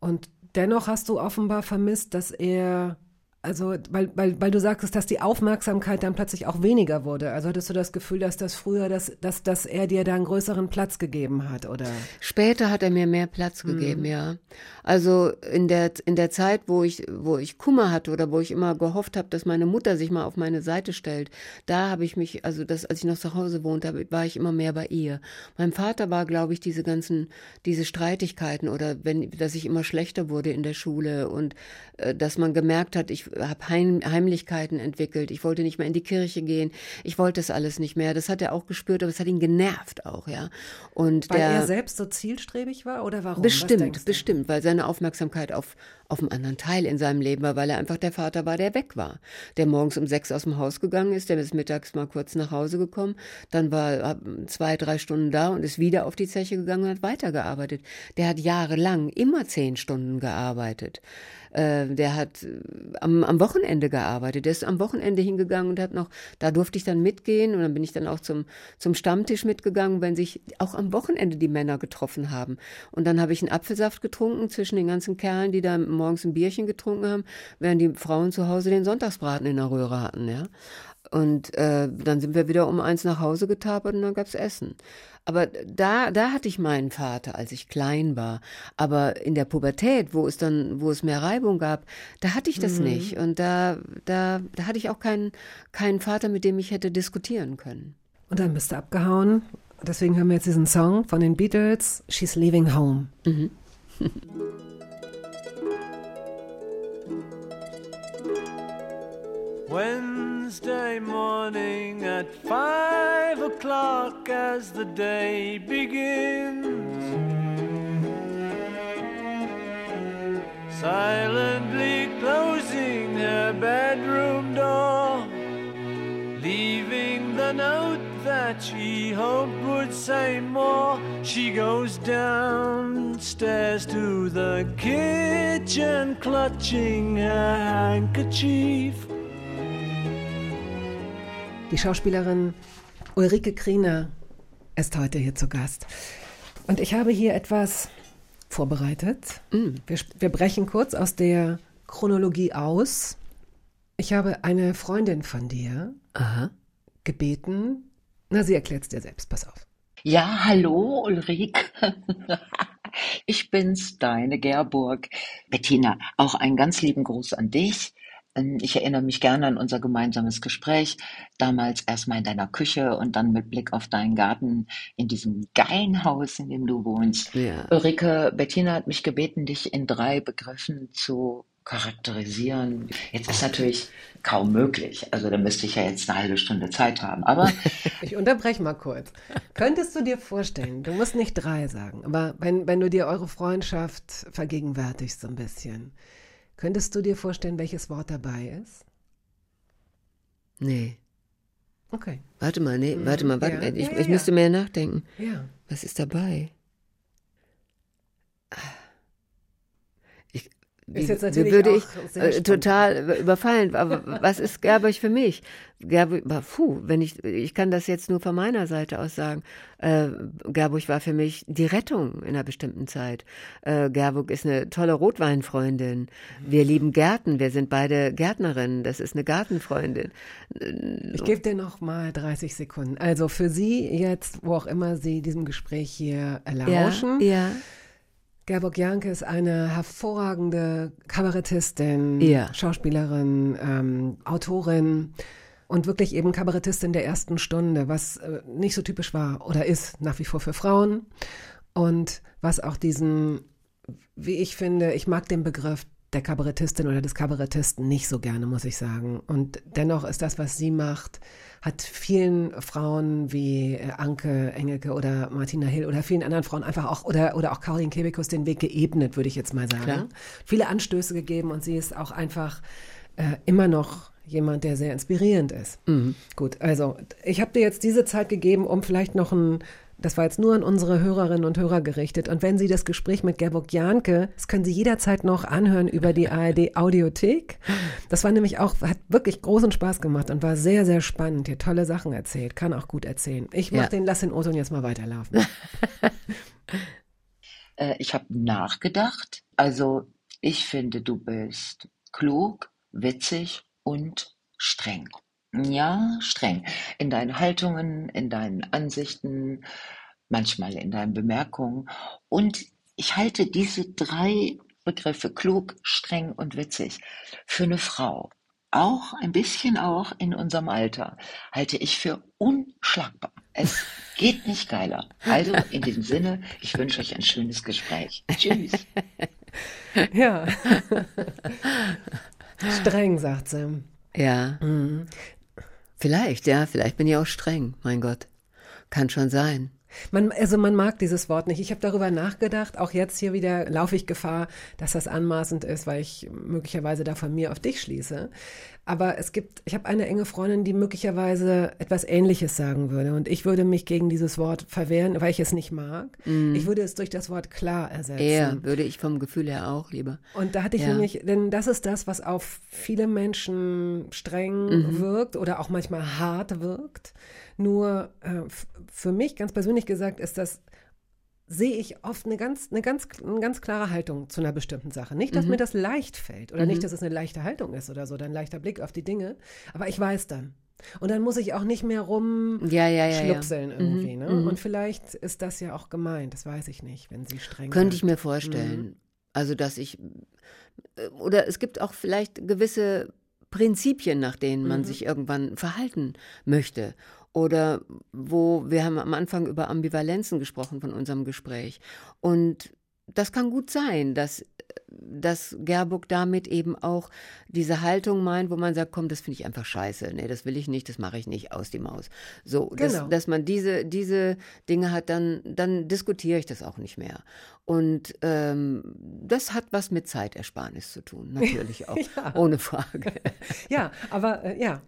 Und dennoch hast du offenbar vermisst, dass er Also, weil, weil, weil du sagst, dass die Aufmerksamkeit dann plötzlich auch weniger wurde. Also hattest du das Gefühl, dass das früher, dass, dass, dass er dir da einen größeren Platz gegeben hat, oder? Später hat er mir mehr Platz gegeben, mhm. ja. Also in der, in der Zeit, wo ich, wo ich Kummer hatte oder wo ich immer gehofft habe, dass meine Mutter sich mal auf meine Seite stellt, da habe ich mich, also das, als ich noch zu Hause wohnte, war ich immer mehr bei ihr. Mein Vater war, glaube ich, diese ganzen, diese Streitigkeiten oder wenn, dass ich immer schlechter wurde in der Schule und äh, dass man gemerkt hat, ich habe Heim, Heimlichkeiten entwickelt. Ich wollte nicht mehr in die Kirche gehen. Ich wollte das alles nicht mehr. Das hat er auch gespürt, aber es hat ihn genervt auch, ja. Und weil der, er selbst so zielstrebig war oder warum? Bestimmt, bestimmt, weil seine Aufmerksamkeit auf auf einem anderen Teil in seinem Leben war, weil er einfach der Vater war, der weg war. Der morgens um sechs aus dem Haus gegangen ist, der bis mittags mal kurz nach Hause gekommen, dann war zwei, drei Stunden da und ist wieder auf die Zeche gegangen und hat weitergearbeitet. Der hat jahrelang immer zehn Stunden gearbeitet. Äh, der hat äh, am, am Wochenende gearbeitet. Der ist am Wochenende hingegangen und hat noch, da durfte ich dann mitgehen und dann bin ich dann auch zum, zum Stammtisch mitgegangen, wenn sich auch am Wochenende die Männer getroffen haben. Und dann habe ich einen Apfelsaft getrunken zwischen den ganzen Kerlen, die da morgens ein Bierchen getrunken haben, während die Frauen zu Hause den Sonntagsbraten in der Röhre hatten, ja. Und äh, dann sind wir wieder um eins nach Hause getapert und dann gab's Essen. Aber da, da hatte ich meinen Vater, als ich klein war. Aber in der Pubertät, wo es dann, wo es mehr Reibung gab, da hatte ich das mhm. nicht. Und da, da, da hatte ich auch keinen, keinen Vater, mit dem ich hätte diskutieren können. Und dann bist du abgehauen. Deswegen haben wir jetzt diesen Song von den Beatles, She's Leaving Home. Mhm. *laughs* Wednesday morning at five o'clock as the day begins. Silently closing her bedroom door, leaving the note that she hoped would say more. She goes downstairs to the kitchen, clutching her handkerchief. Die Schauspielerin Ulrike Kriener ist heute hier zu Gast. Und ich habe hier etwas vorbereitet. Mm. Wir, wir brechen kurz aus der Chronologie aus. Ich habe eine Freundin von dir Aha. gebeten. Na, sie erklärt es dir selbst. Pass auf. Ja, hallo Ulrike. *laughs* ich bin's, deine Gerburg. Bettina, auch einen ganz lieben Gruß an dich. Ähm, ich erinnere mich gerne an unser gemeinsames Gespräch, damals erstmal in deiner Küche und dann mit Blick auf deinen Garten in diesem geilen Haus, in dem du wohnst. Ja. Ulrike, Bettina hat mich gebeten, dich in drei Begriffen zu charakterisieren. Jetzt ist natürlich kaum möglich. Also da müsste ich ja jetzt eine halbe Stunde Zeit haben. Aber *laughs* ich unterbreche mal kurz. Könntest du dir vorstellen, du musst nicht drei sagen, aber wenn, wenn du dir eure Freundschaft vergegenwärtigst so ein bisschen, Könntest du dir vorstellen, welches Wort dabei ist? Nee. Okay. Warte mal, nee, warte mal, warte ja. mal. Ich, ja, ja, ich müsste mehr nachdenken. Ja. Was ist dabei? Ist jetzt natürlich würde ich äh, total überfallen. Aber was ist Gerburg für mich? Gerburg, puh, wenn ich, ich kann das jetzt nur von meiner Seite aus sagen. Äh, Gerburg war für mich die Rettung in einer bestimmten Zeit. Äh, Gerburg ist eine tolle Rotweinfreundin. Wir lieben Gärten. Wir sind beide Gärtnerinnen. Das ist eine Gartenfreundin. Ich gebe dir noch mal 30 Sekunden. Also für Sie jetzt, wo auch immer Sie diesem Gespräch hier lauschen. Ja, ja. Gerburg Janke ist eine hervorragende Kabarettistin, ja. Schauspielerin, ähm, Autorin und wirklich eben Kabarettistin der ersten Stunde, was äh, nicht so typisch war oder ist nach wie vor für Frauen und was auch diesen, wie ich finde, ich mag den Begriff der Kabarettistin oder des Kabarettisten nicht so gerne, muss ich sagen. Und dennoch ist das, was sie macht, hat vielen Frauen wie äh, Anke Engelke oder Martina Hill oder vielen anderen Frauen einfach auch oder oder auch Caroline Kebekus den Weg geebnet, würde ich jetzt mal sagen. Klar. Viele Anstöße gegeben und sie ist auch einfach äh, immer noch jemand, der sehr inspirierend ist. Mhm. Gut, also ich habe dir jetzt diese Zeit gegeben, um vielleicht noch ein das war jetzt nur an unsere Hörerinnen und Hörer gerichtet. Und wenn Sie das Gespräch mit Gerburg Janke, das können Sie jederzeit noch anhören über die ARD Audiothek. Das war nämlich auch, hat wirklich großen Spaß gemacht und war sehr, sehr spannend. Hier tolle Sachen erzählt, kann auch gut erzählen. Ich mach ja. den, lass den Oton jetzt mal weiterlaufen. *laughs* Äh, ich habe nachgedacht. Also ich finde, du bist klug, witzig und streng. Ja, streng. In deinen Haltungen, in deinen Ansichten, manchmal in deinen Bemerkungen. Und ich halte diese drei Begriffe klug, streng und witzig für eine Frau, auch ein bisschen auch in unserem Alter, halte ich für unschlagbar. Es geht nicht geiler. Also in diesem Sinne, ich wünsche euch ein schönes Gespräch. Tschüss. *laughs* Ja. streng, sagt sie. Ja. Mhm. Vielleicht, ja, vielleicht bin ich auch streng, mein Gott. Kann schon sein. Man, also man mag dieses Wort nicht. Ich habe darüber nachgedacht. Auch jetzt hier wieder laufe ich Gefahr, dass das anmaßend ist, weil ich möglicherweise da von mir auf dich schließe. Aber es gibt, ich habe eine enge Freundin, die möglicherweise etwas Ähnliches sagen würde. Und ich würde mich gegen dieses Wort verwehren, weil ich es nicht mag. Mm. Ich würde es durch das Wort klar ersetzen. Ja, würde ich vom Gefühl her auch lieber. Und da hatte ich ja. nämlich, denn das ist das, was auf viele Menschen streng mhm. wirkt oder auch manchmal hart wirkt. Nur äh, für mich ganz persönlich gesagt ist das sehe ich oft eine ganz, eine ganz, eine ganz klare Haltung zu einer bestimmten Sache. Nicht, dass mhm. mir das leicht fällt oder mhm. nicht, dass es eine leichte Haltung ist oder so, ein leichter Blick auf die Dinge, aber ich weiß dann. Und dann muss ich auch nicht mehr rumschlupseln ja, ja, ja, ja. irgendwie. Mhm. Ne? Mhm. Und vielleicht ist das ja auch gemeint, das weiß ich nicht, wenn sie streng Könnte ich mir vorstellen. Mhm. Also, dass ich, äh, oder es gibt auch vielleicht gewisse Prinzipien, nach denen man mhm. sich irgendwann verhalten möchte oder wo wir haben am Anfang über Ambivalenzen gesprochen von unserem Gespräch. Und das kann gut sein, dass, dass Gerburg damit eben auch diese Haltung meint, wo man sagt, komm, das finde ich einfach scheiße. Nee, das will ich nicht, das mache ich nicht, aus die Maus. So, genau. dass, dass man diese, diese Dinge hat, dann, dann diskutiere ich das auch nicht mehr. Und ähm, das hat was mit Zeitersparnis zu tun, natürlich *laughs* auch, ja. ohne Frage. *laughs* ja, aber äh, ja,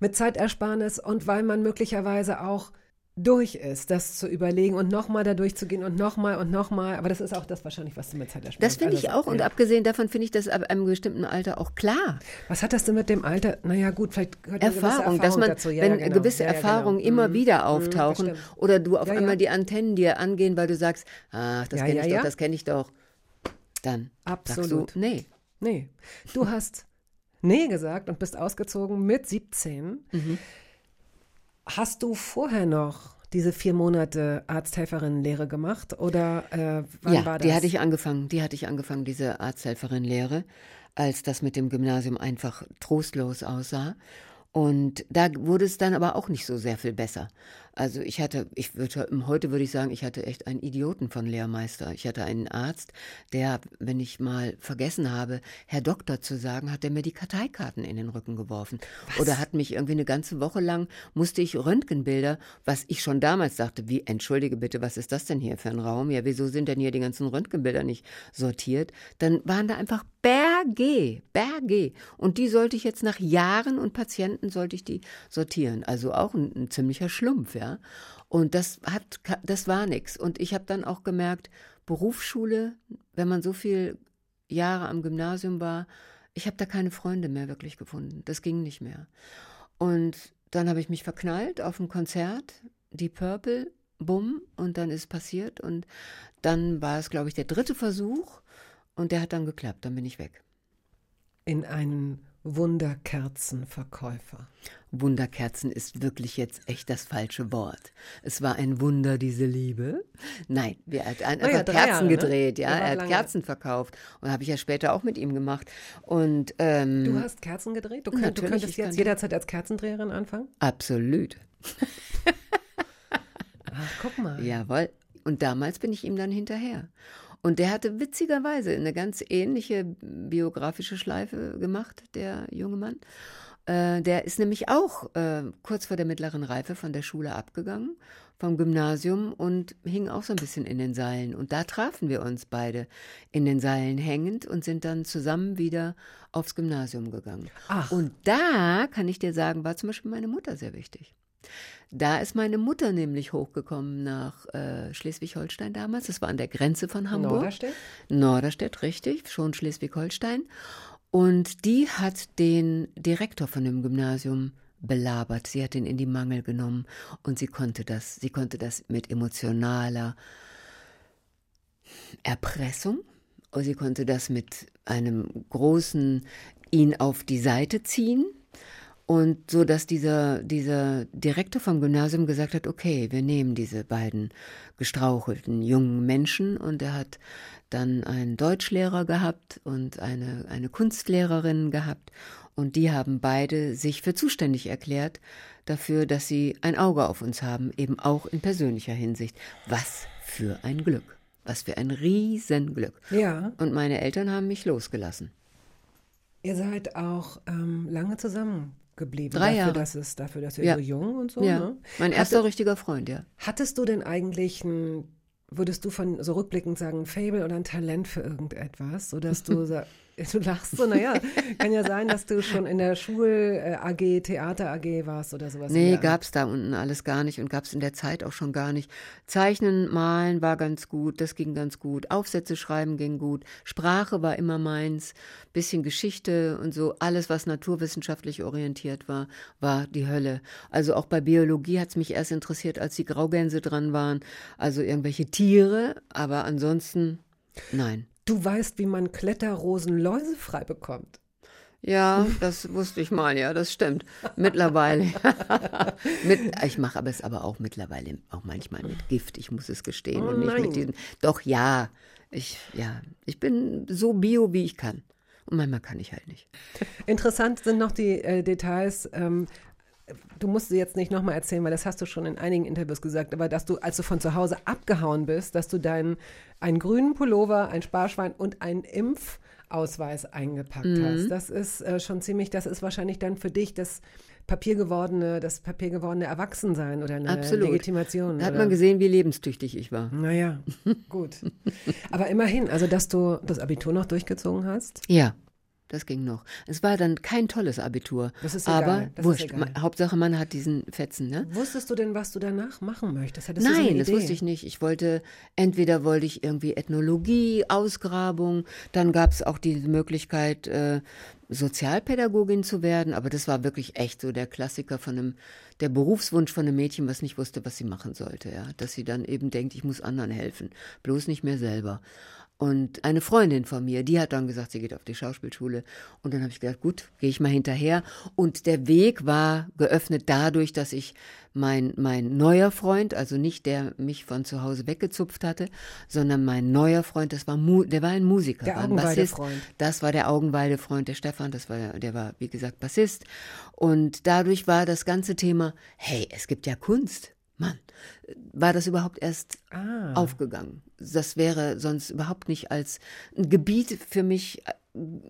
mit Zeitersparnis und weil man möglicherweise auch durch ist, das zu überlegen und nochmal da durchzugehen und nochmal und nochmal. Aber das ist auch das wahrscheinlich, was du mit Zeitersparnis Das finde ich auch. Und abgesehen davon finde ich das ab einem bestimmten Alter auch klar. Was hat das denn mit dem Alter? Naja, gut, vielleicht gehört Erfahrung, Erfahrung dass man, dazu. Ja, wenn genau. gewisse ja, Erfahrungen genau. immer mhm. wieder mhm, auftauchen mhm, oder du auf ja, einmal die Antennen dir angehen, weil du sagst, ach, das kenne ich doch, das kenne ich doch, dann Absolut. sagst du, nee. Nee. Du hast Nee gesagt und bist ausgezogen mit 17. Mhm. Hast du vorher noch diese vier Monate Arzthelferin-Lehre gemacht oder äh, wann ja, war das? die hatte ich angefangen. Die hatte ich angefangen, diese Arzthelferin-Lehre, als das mit dem Gymnasium einfach trostlos aussah. Und da wurde es dann aber auch nicht so sehr viel besser. Also ich hatte, ich würde, heute würde ich sagen, ich hatte echt einen Idioten von Lehrmeister. Ich hatte einen Arzt, der, wenn ich mal vergessen habe, Herr Doktor zu sagen, hat er mir die Karteikarten in den Rücken geworfen. Was? Oder hat mich irgendwie eine ganze Woche lang, musste ich Röntgenbilder, was ich schon damals dachte, wie, entschuldige bitte, was ist das denn hier für ein Raum? Ja, wieso sind denn hier die ganzen Röntgenbilder nicht sortiert? Dann waren da einfach Berge, Berge. Und die sollte ich jetzt nach Jahren und Patienten sollte ich die sortieren. Also auch ein, ein ziemlicher Schlumpf, ja. Und das hat, das war nichts. Und ich habe dann auch gemerkt, Berufsschule, wenn man so viel Jahre am Gymnasium war, ich habe da keine Freunde mehr wirklich gefunden. Das ging nicht mehr. Und dann habe ich mich verknallt auf ein Konzert, die Purple, bumm, und dann ist passiert. Und dann war es, glaube ich, der dritte Versuch und der hat dann geklappt. Dann bin ich weg. In einen Wunderkerzenverkäufer. Wunderkerzen ist wirklich jetzt echt das falsche Wort. Es war ein Wunder, diese Liebe. Nein, er hat ein, oh ja, Kerzen Jahre, ne? gedreht, ja, er hat lange. Kerzen verkauft und habe ich ja später auch mit ihm gemacht. Und ähm, du hast Kerzen gedreht? Du, könnt, du könntest jetzt jederzeit als Kerzendreherin anfangen? Absolut. Ach, guck mal. *laughs* Jawohl. Und damals bin ich ihm dann hinterher. Und der hatte witzigerweise eine ganz ähnliche biografische Schleife gemacht, der junge Mann. Äh, der ist nämlich auch äh, kurz vor der mittleren Reife von der Schule abgegangen, vom Gymnasium und hing auch so ein bisschen in den Seilen. Und da trafen wir uns beide in den Seilen hängend und sind dann zusammen wieder aufs Gymnasium gegangen. Ach. Und da kann ich dir sagen, war zum Beispiel meine Mutter sehr wichtig. Da ist meine Mutter nämlich hochgekommen nach äh, Schleswig-Holstein damals. Das war an der Grenze von Hamburg. Norderstedt? Norderstedt, richtig, schon Schleswig-Holstein. Und die hat den Direktor von dem Gymnasium belabert. Sie hat ihn in die Mangel genommen und sie konnte das. Sie konnte das mit emotionaler Erpressung. Sie konnte das mit einem großen ihn auf die Seite ziehen und so, dass dieser, dieser Direktor vom Gymnasium gesagt hat, okay, wir nehmen diese beiden gestrauchelten jungen Menschen und er hat dann einen Deutschlehrer gehabt und eine, eine Kunstlehrerin gehabt und die haben beide sich für zuständig erklärt dafür, dass sie ein Auge auf uns haben, eben auch in persönlicher Hinsicht. Was für ein Glück. Was für ein Riesenglück. Ja. Und meine Eltern haben mich losgelassen. Ihr seid auch ähm, lange zusammen geblieben. Drei dafür, Jahre. Dass es, dafür, dass ihr Ja. so jung und so. ja, Ne? mein erster richtiger Freund, ja. Hattest du denn eigentlich ein, würdest du von so rückblickend sagen, ein Fable oder ein Talent für irgendetwas, sodass du *laughs* *laughs* du lachst so, naja, kann ja sein, dass du schon in der Schul-AG, Theater-AG warst oder sowas. Nee, Art. gab's da unten alles gar nicht und gab's in der Zeit auch schon gar nicht. Zeichnen, malen war ganz gut, das ging ganz gut. Aufsätze schreiben ging gut. Sprache war immer meins. Bisschen Geschichte und so. Alles, was naturwissenschaftlich orientiert war, war die Hölle. Also auch bei Biologie hat's mich erst interessiert, als die Graugänse dran waren. Also irgendwelche Tiere, aber ansonsten nein. Du weißt, wie man Kletterrosen läusefrei bekommt. Ja, das wusste ich mal, ja, das stimmt. Mittlerweile. *laughs* mit, ich mache aber es aber auch mittlerweile auch manchmal mit Gift, ich muss es gestehen. Oh und nicht nein. mit diesem. Doch ja, ich, ja, ich bin so bio, wie ich kann. Und manchmal kann ich halt nicht. Interessant sind noch die äh, Details. Ähm, du musst sie jetzt nicht nochmal erzählen, weil das hast du schon in einigen Interviews gesagt, aber dass du, als du von zu Hause abgehauen bist, dass du deinen einen grünen Pullover, ein Sparschwein und einen Impfausweis eingepackt Mhm. hast. Das ist äh, schon ziemlich, das ist wahrscheinlich dann für dich das papiergewordene, das papiergewordene Erwachsensein oder eine Absolut. Legitimation. Da hat oder? man gesehen, wie lebenstüchtig ich war. Naja, gut. *laughs* Aber immerhin, also dass du das Abitur noch durchgezogen hast. Ja. Das ging noch. Es war dann kein tolles Abitur. Das ist aber egal, das ist wurscht. egal. Hauptsache, man hat diesen Fetzen, ne? Wusstest du denn, was du danach machen möchtest? Hattest du so Nein, das wusste ich nicht. Ich wollte, entweder wollte ich irgendwie Ethnologie, Ausgrabung, dann gab es auch die Möglichkeit, äh, Sozialpädagogin zu werden, aber das war wirklich echt so der Klassiker von einem, der Berufswunsch von einem Mädchen, was nicht wusste, was sie machen sollte, ja. Dass sie dann eben denkt, ich muss anderen helfen, bloß nicht mehr selber. Und eine Freundin von mir, die hat dann gesagt, sie geht auf die Schauspielschule. Und dann habe ich gedacht, gut, gehe ich mal hinterher. Und der Weg war geöffnet dadurch, dass ich mein, mein neuer Freund, also nicht der mich von zu Hause weggezupft hatte, sondern mein neuer Freund, das war Mu der war ein Musiker. Der war ein Bassist. Augenweidefreund. Das war der Augenweidefreund, der Stefan, das war, der war, wie gesagt, Bassist. Und dadurch war das ganze Thema, hey, es gibt ja Kunst. Mann, war das überhaupt erst Ah. aufgegangen. Das wäre sonst überhaupt nicht als ein Gebiet für mich äh,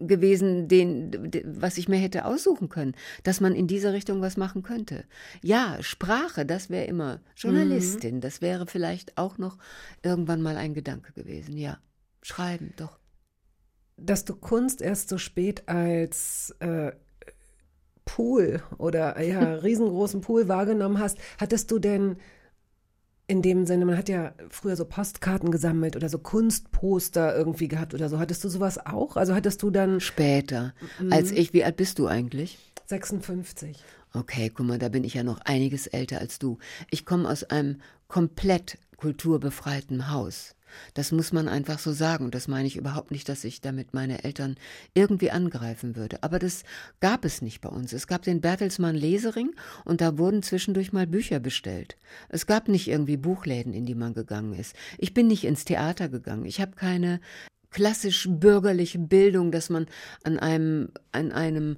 gewesen, den, was ich mir hätte aussuchen können, dass man in diese Richtung was machen könnte. Ja, Sprache, das wäre immer Journalistin, das wäre vielleicht auch noch irgendwann mal ein Gedanke gewesen. Ja, schreiben, doch. Dass du Kunst erst so spät als äh, Pool oder ja, *laughs* riesengroßen Pool wahrgenommen hast, hattest du denn in dem Sinne, man hat ja früher so Postkarten gesammelt oder so Kunstposter irgendwie gehabt oder so. Hattest du sowas auch? Also hattest du dann Später, als ich, wie alt bist du eigentlich? 56? Okay, guck mal, da bin ich ja noch einiges älter als du. Ich komme aus einem komplett kulturbefreiten Haus. Das muss man einfach so sagen. Und das meine ich überhaupt nicht, dass ich damit meine Eltern irgendwie angreifen würde. Aber das gab es nicht bei uns. Es gab den Bertelsmann Lesering und da wurden zwischendurch mal Bücher bestellt. Es gab nicht irgendwie Buchläden, in die man gegangen ist. Ich bin nicht ins Theater gegangen. Ich habe keine klassisch bürgerliche Bildung, dass man an einem, an einem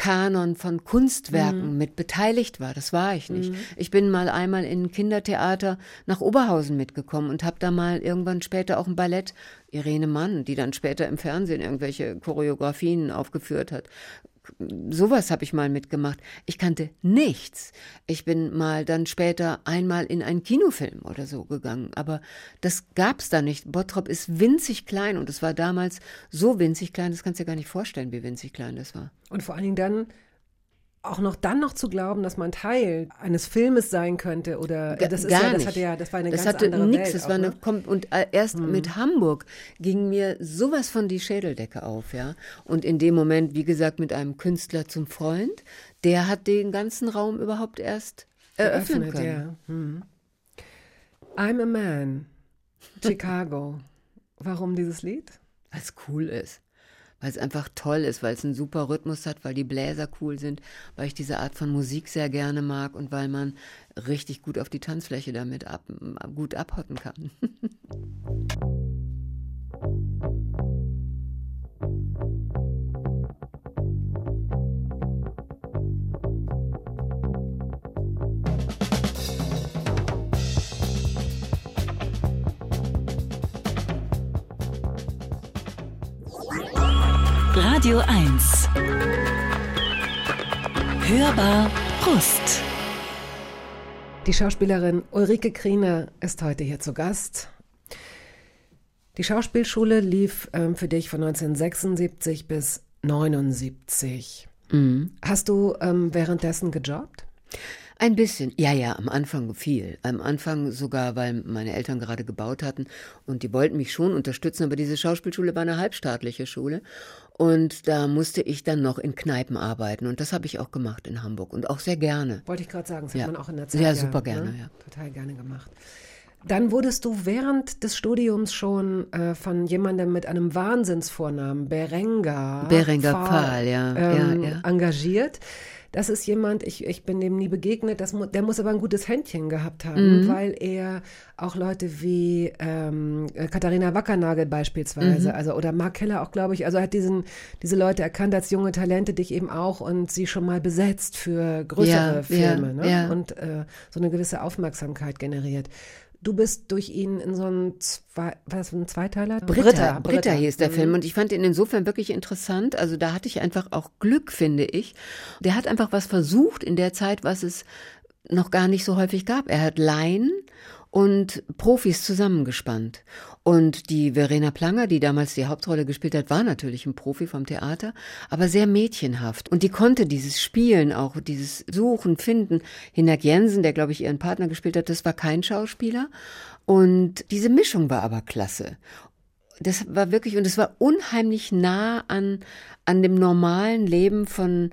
Kanon von Kunstwerken mit beteiligt war. Das war ich nicht. Ich bin mal einmal in ein Kindertheater nach Oberhausen mitgekommen und habe da mal irgendwann später auch ein Ballett, Irene Mann, die dann später im Fernsehen irgendwelche Choreografien aufgeführt hat. Sowas habe ich mal mitgemacht. Ich kannte nichts. Ich bin mal dann später einmal in einen Kinofilm oder so gegangen, aber das gab's da nicht. Bottrop ist winzig klein und es war damals so winzig klein, das kannst du dir gar nicht vorstellen, wie winzig klein das war. Und vor allen Dingen dann auch noch dann noch zu glauben, dass man Teil eines Filmes sein könnte oder äh, das ist gar ja, das nicht. hatte ja, das war eine das ganz hatte andere nix, Welt. das auch, war eine ne? Hm. kom und äh, erst mit Hamburg ging mir sowas von die Schädeldecke auf, ja. Und in dem Moment, wie gesagt, mit einem Künstler zum Freund, der hat den ganzen Raum überhaupt erst eröffnen Geöffnet, können. ja. Hm. I'm a Man, Chicago. Warum dieses Lied? Was cool ist. Weil es einfach toll ist, weil es einen super Rhythmus hat, weil die Bläser cool sind, weil ich diese Art von Musik sehr gerne mag und weil man richtig gut auf die Tanzfläche damit ab, gut abhotten kann. *laughs* Radio 1. Hörbar Brust. Die Schauspielerin Ulrike Kriener ist heute hier zu Gast. Die Schauspielschule lief ähm, für dich von 1976 bis 1979. Mhm. Hast du ähm, währenddessen gejobbt? Ein bisschen, ja, ja, am Anfang viel. Am Anfang sogar, weil meine Eltern gerade gebaut hatten und die wollten mich schon unterstützen, aber diese Schauspielschule war eine halbstaatliche Schule und da musste ich dann noch in Kneipen arbeiten und das habe ich auch gemacht in Hamburg und auch sehr gerne. Wollte ich gerade sagen, das ja. hat man auch in der Zeit. Ja, super gerne, ne? ja. Total gerne gemacht. Dann wurdest du während des Studiums schon äh, von jemandem mit einem Wahnsinnsvornamen, Berenga, Berenga Pfahl, ja, ähm, ja, ja. engagiert das ist jemand, ich, ich bin dem nie begegnet, das, der muss aber ein gutes Händchen gehabt haben, mhm. weil er auch Leute wie ähm, Katharina Wackernagel beispielsweise, mhm. also oder Mark Keller auch, glaube ich, also hat diesen, diese Leute erkannt als junge Talente, dich eben auch und sie schon mal besetzt für größere ja, Filme ja, ne? ja. und äh, so eine gewisse Aufmerksamkeit generiert. Du bist durch ihn in so einen, zwei, was, ein Zweiteiler? Britta, Britta, Britta hieß der mhm. Film und ich fand ihn insofern wirklich interessant. Also da hatte ich einfach auch Glück, finde ich. Der hat einfach was versucht in der Zeit, was es noch gar nicht so häufig gab. Er hat Laien und Profis zusammengespannt. Und die Verena Planger, die damals die Hauptrolle gespielt hat, war natürlich ein Profi vom Theater, aber sehr mädchenhaft. Und die konnte dieses Spielen auch, dieses Suchen, Finden. Hinak Jensen, der glaube ich ihren Partner gespielt hat, das war kein Schauspieler. Und diese Mischung war aber klasse das war wirklich, und es war unheimlich nah an, an dem normalen Leben von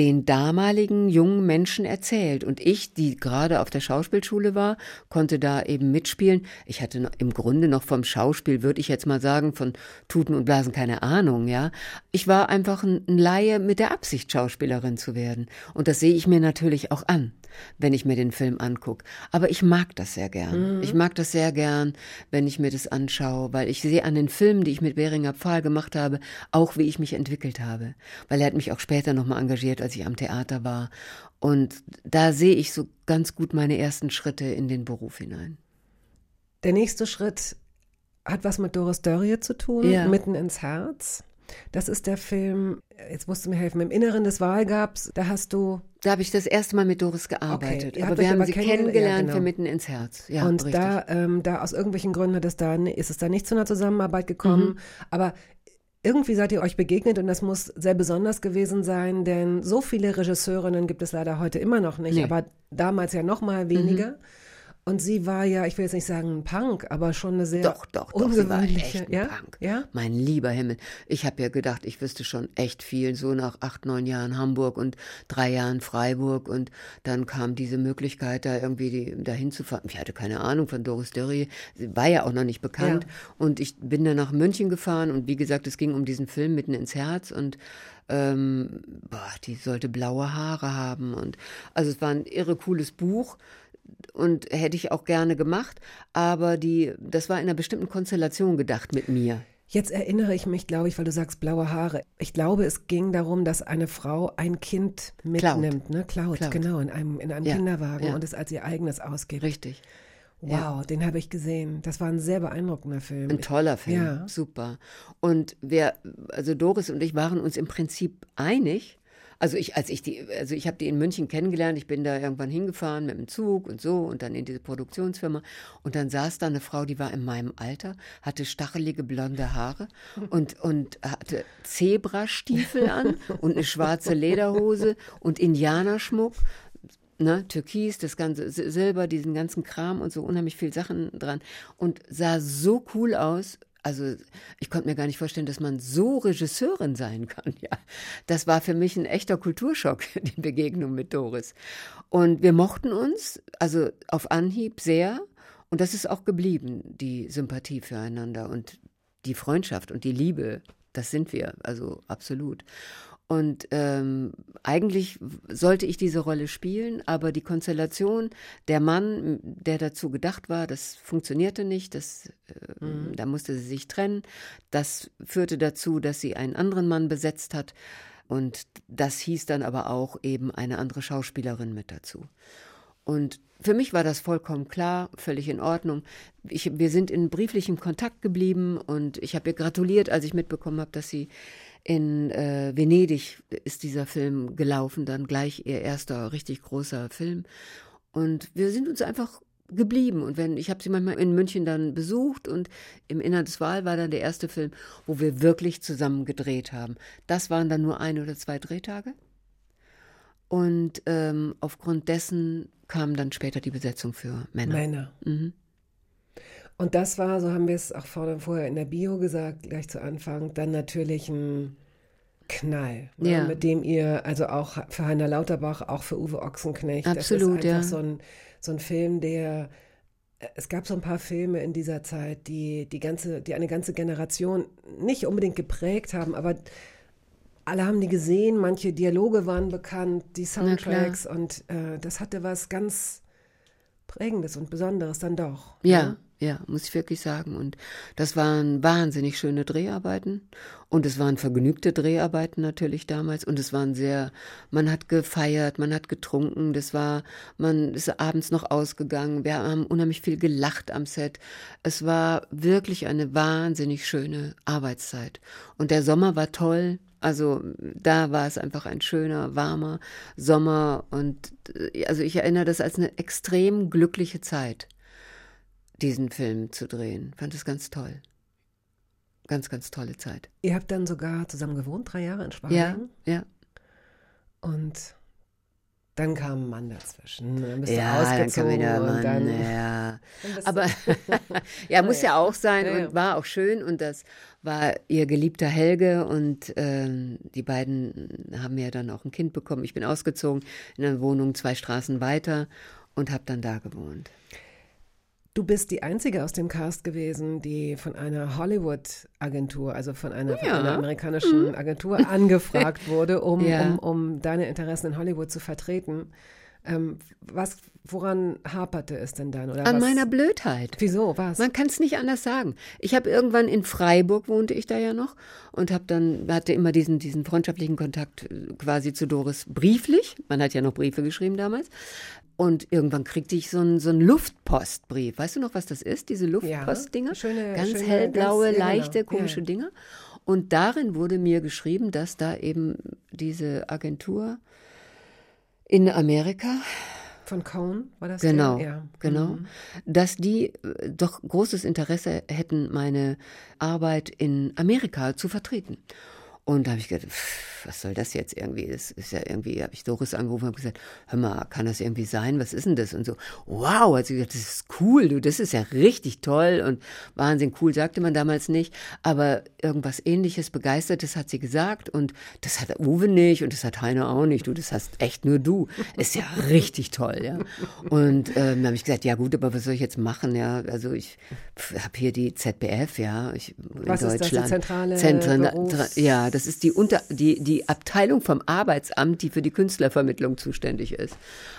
den damaligen jungen Menschen erzählt. Und ich, die gerade auf der Schauspielschule war, konnte da eben mitspielen. Ich hatte im Grunde noch vom Schauspiel, würde ich jetzt mal sagen, von Tuten und Blasen keine Ahnung, ja. Ich war einfach ein Laie mit der Absicht, Schauspielerin zu werden. Und das sehe ich mir natürlich auch an wenn ich mir den Film angucke. Aber ich mag das sehr gern. Mhm. Ich mag das sehr gern, wenn ich mir das anschaue, weil ich sehe an den Filmen, die ich mit Beringer Pfahl gemacht habe, auch wie ich mich entwickelt habe. Weil er hat mich auch später nochmal engagiert, als ich am Theater war. Und da sehe ich so ganz gut meine ersten Schritte in den Beruf hinein. Der nächste Schritt hat was mit Doris Dörrie zu tun, ja. mitten ins Herz. Das ist der Film, jetzt musst du mir helfen, im Inneren des Wahlgabs, da hast du. Da habe ich das erste Mal mit Doris gearbeitet. Okay, aber wir haben aber sie kennengelernt ja, genau. für mitten ins Herz. Ja, Und richtig. da, ähm, da aus irgendwelchen Gründen hat es da, ist es da nicht zu einer Zusammenarbeit gekommen. Mhm. Aber irgendwie seid ihr euch begegnet und das muss sehr besonders gewesen sein, denn so viele Regisseurinnen gibt es leider heute immer noch nicht, nee. aber damals ja noch mal weniger. Mhm. Und sie war ja, ich will jetzt nicht sagen ein Punk, aber schon eine sehr doch, doch, doch, sie war echt ein ja? Punk. Ja? Mein lieber Himmel. Ich habe ja gedacht, ich wüsste schon echt viel, so nach acht, neun Jahren Hamburg und drei Jahren Freiburg. Und dann kam diese Möglichkeit, da irgendwie die, dahin zu fahren. Ich hatte keine Ahnung von Doris Dörrie. Sie war ja auch noch nicht bekannt. Ja. Und ich bin dann nach München gefahren und wie gesagt, es ging um diesen Film mitten ins Herz und ähm, boah, die sollte blaue Haare haben. Und also es war ein irre cooles Buch und hätte ich auch gerne gemacht, aber die, das war in einer bestimmten Konstellation gedacht mit mir. Jetzt erinnere ich mich, glaube ich, weil du sagst blaue Haare. Ich glaube, es ging darum, dass eine Frau ein Kind mitnimmt, Cloud. ne? Cloud, Cloud. genau, in einem, in einem ja, Kinderwagen ja. und es als ihr eigenes ausgibt. Richtig. Wow, ja. den habe ich gesehen. Das war ein sehr beeindruckender Film. Ein toller Film, ja. super. Und wir, also Doris und ich waren uns im Prinzip einig, also ich, als ich die, also ich habe die in München kennengelernt, ich bin da irgendwann hingefahren mit dem Zug und so und dann in diese Produktionsfirma. Und dann saß da eine Frau, die war in meinem Alter, hatte stachelige blonde Haare und, und hatte Zebrastiefel an und eine schwarze Lederhose und Indianerschmuck ne, Türkis, das ganze Silber, diesen ganzen Kram und so unheimlich viel Sachen dran und sah so cool aus also ich konnte mir gar nicht vorstellen, dass man so Regisseurin sein kann. Ja, das war für mich ein echter Kulturschock, *laughs* die Begegnung mit Doris. Und wir mochten uns, also auf Anhieb sehr. Und das ist auch geblieben, die Sympathie füreinander und die Freundschaft und die Liebe Das sind wir, also absolut. Und ähm, eigentlich sollte ich diese Rolle spielen, aber die Konstellation, der Mann, der dazu gedacht war, das funktionierte nicht, das, äh, mhm. da musste sie sich trennen. Das führte dazu, dass sie einen anderen Mann besetzt hat. Und das hieß dann aber auch eben eine andere Schauspielerin mit dazu. Und für mich war das vollkommen klar, völlig in Ordnung. Ich, wir sind in brieflichem Kontakt geblieben und ich habe ihr gratuliert, als ich mitbekommen habe, dass sie in äh, Venedig ist dieser Film gelaufen, dann gleich ihr erster richtig großer Film. Und wir sind uns einfach geblieben. Und wenn, ich habe sie manchmal in München dann besucht und im Innern des Wahl war dann der erste Film, wo wir wirklich zusammen gedreht haben. Das waren dann nur ein oder zwei Drehtage. Und ähm, aufgrund dessen kam dann später die Besetzung für Männer. Männer. Mhm. Und das war, so haben wir es auch vorher in der Bio gesagt, gleich zu Anfang, dann natürlich ein Knall, ne, ja. mit dem ihr, also auch für Heiner Lauterbach, auch für Uwe Ochsenknecht, Absolut, das ist einfach ja. so, ein, so ein Film, der es gab so ein paar Filme in dieser Zeit, die die ganze, die eine ganze Generation nicht unbedingt geprägt haben, aber alle haben die gesehen, manche Dialoge waren bekannt, die Soundtracks und äh, das hatte was ganz Prägendes und Besonderes dann doch. Ja. Ne? Ja, muss ich wirklich sagen. Und das waren wahnsinnig schöne Dreharbeiten. Und es waren vergnügte Dreharbeiten natürlich damals. Und es waren sehr, man hat gefeiert, man hat getrunken. Das war, man ist abends noch ausgegangen. Wir haben unheimlich viel gelacht am Set. Es war wirklich eine wahnsinnig schöne Arbeitszeit. Und der Sommer war toll. Also da war es einfach ein schöner, warmer Sommer. Und äh, also ich erinnere das als eine extrem glückliche Zeit diesen Film zu drehen. Fand es ganz toll. Ganz, ganz tolle Zeit. Ihr habt dann sogar zusammen gewohnt, drei Jahre in Spanien? Ja, ja. Und dann kam ein Mann dazwischen. Dann bist ja, du ausgezogen dann kam wieder Mann, *laughs* dann, ja. Dann Aber *laughs* ja, muss ja auch sein ja, ja. und war auch schön. Und das war ihr geliebter Helge und ähm, die beiden haben ja dann auch ein Kind bekommen. Ich bin ausgezogen in eine Wohnung zwei Straßen weiter und habe dann da gewohnt. Du bist die einzige aus dem Cast gewesen, die von einer Hollywood-Agentur, also von einer, ja. von einer amerikanischen mhm. Agentur angefragt *laughs* wurde, um, ja. um, um deine Interessen in Hollywood zu vertreten. Ähm, was, woran haperte es denn dann? Oder An was? meiner Blödheit. Wieso? Was? Man kann es nicht anders sagen. Ich habe irgendwann in Freiburg wohnte ich da ja noch und habe dann hatte immer diesen diesen freundschaftlichen Kontakt äh, quasi zu Doris brieflich. Man hat ja noch Briefe geschrieben damals. Und irgendwann kriegte ich so einen, so einen Luftpostbrief. Weißt du noch, was das ist, diese Luftpostdinger? Ja, schöne, ganz schöne, hellblaue, ganz, leichte, genau. komische ja. Dinger. Und darin wurde mir geschrieben, dass da eben diese Agentur in Amerika von Cohn war das? Genau, ja. genau. Mhm. Dass die äh, doch großes Interesse hätten, meine Arbeit in Amerika zu vertreten. Und da habe ich gedacht, pff, was soll das jetzt irgendwie? Das ist ja irgendwie, habe ich Doris angerufen und gesagt, hör mal, kann das irgendwie sein? Was ist denn das? Und so, wow, hat sie gesagt, das ist cool, du, das ist ja richtig toll und Wahnsinn cool, sagte man damals nicht. Aber irgendwas ähnliches, Begeistertes hat sie gesagt und das hat Uwe nicht und das hat Heiner auch nicht. Du, das hast echt nur du. Ist ja richtig toll, ja. Und ähm, habe ich gesagt, ja gut, aber was soll ich jetzt machen? Ja, also ich habe hier die ZBF, ja, ich, in was Deutschland. Ist das, die zentrale Zentren, ja, das ist die, Unter, die, die Abteilung vom Arbeitsamt, die für die Künstlervermittlung zuständig ist.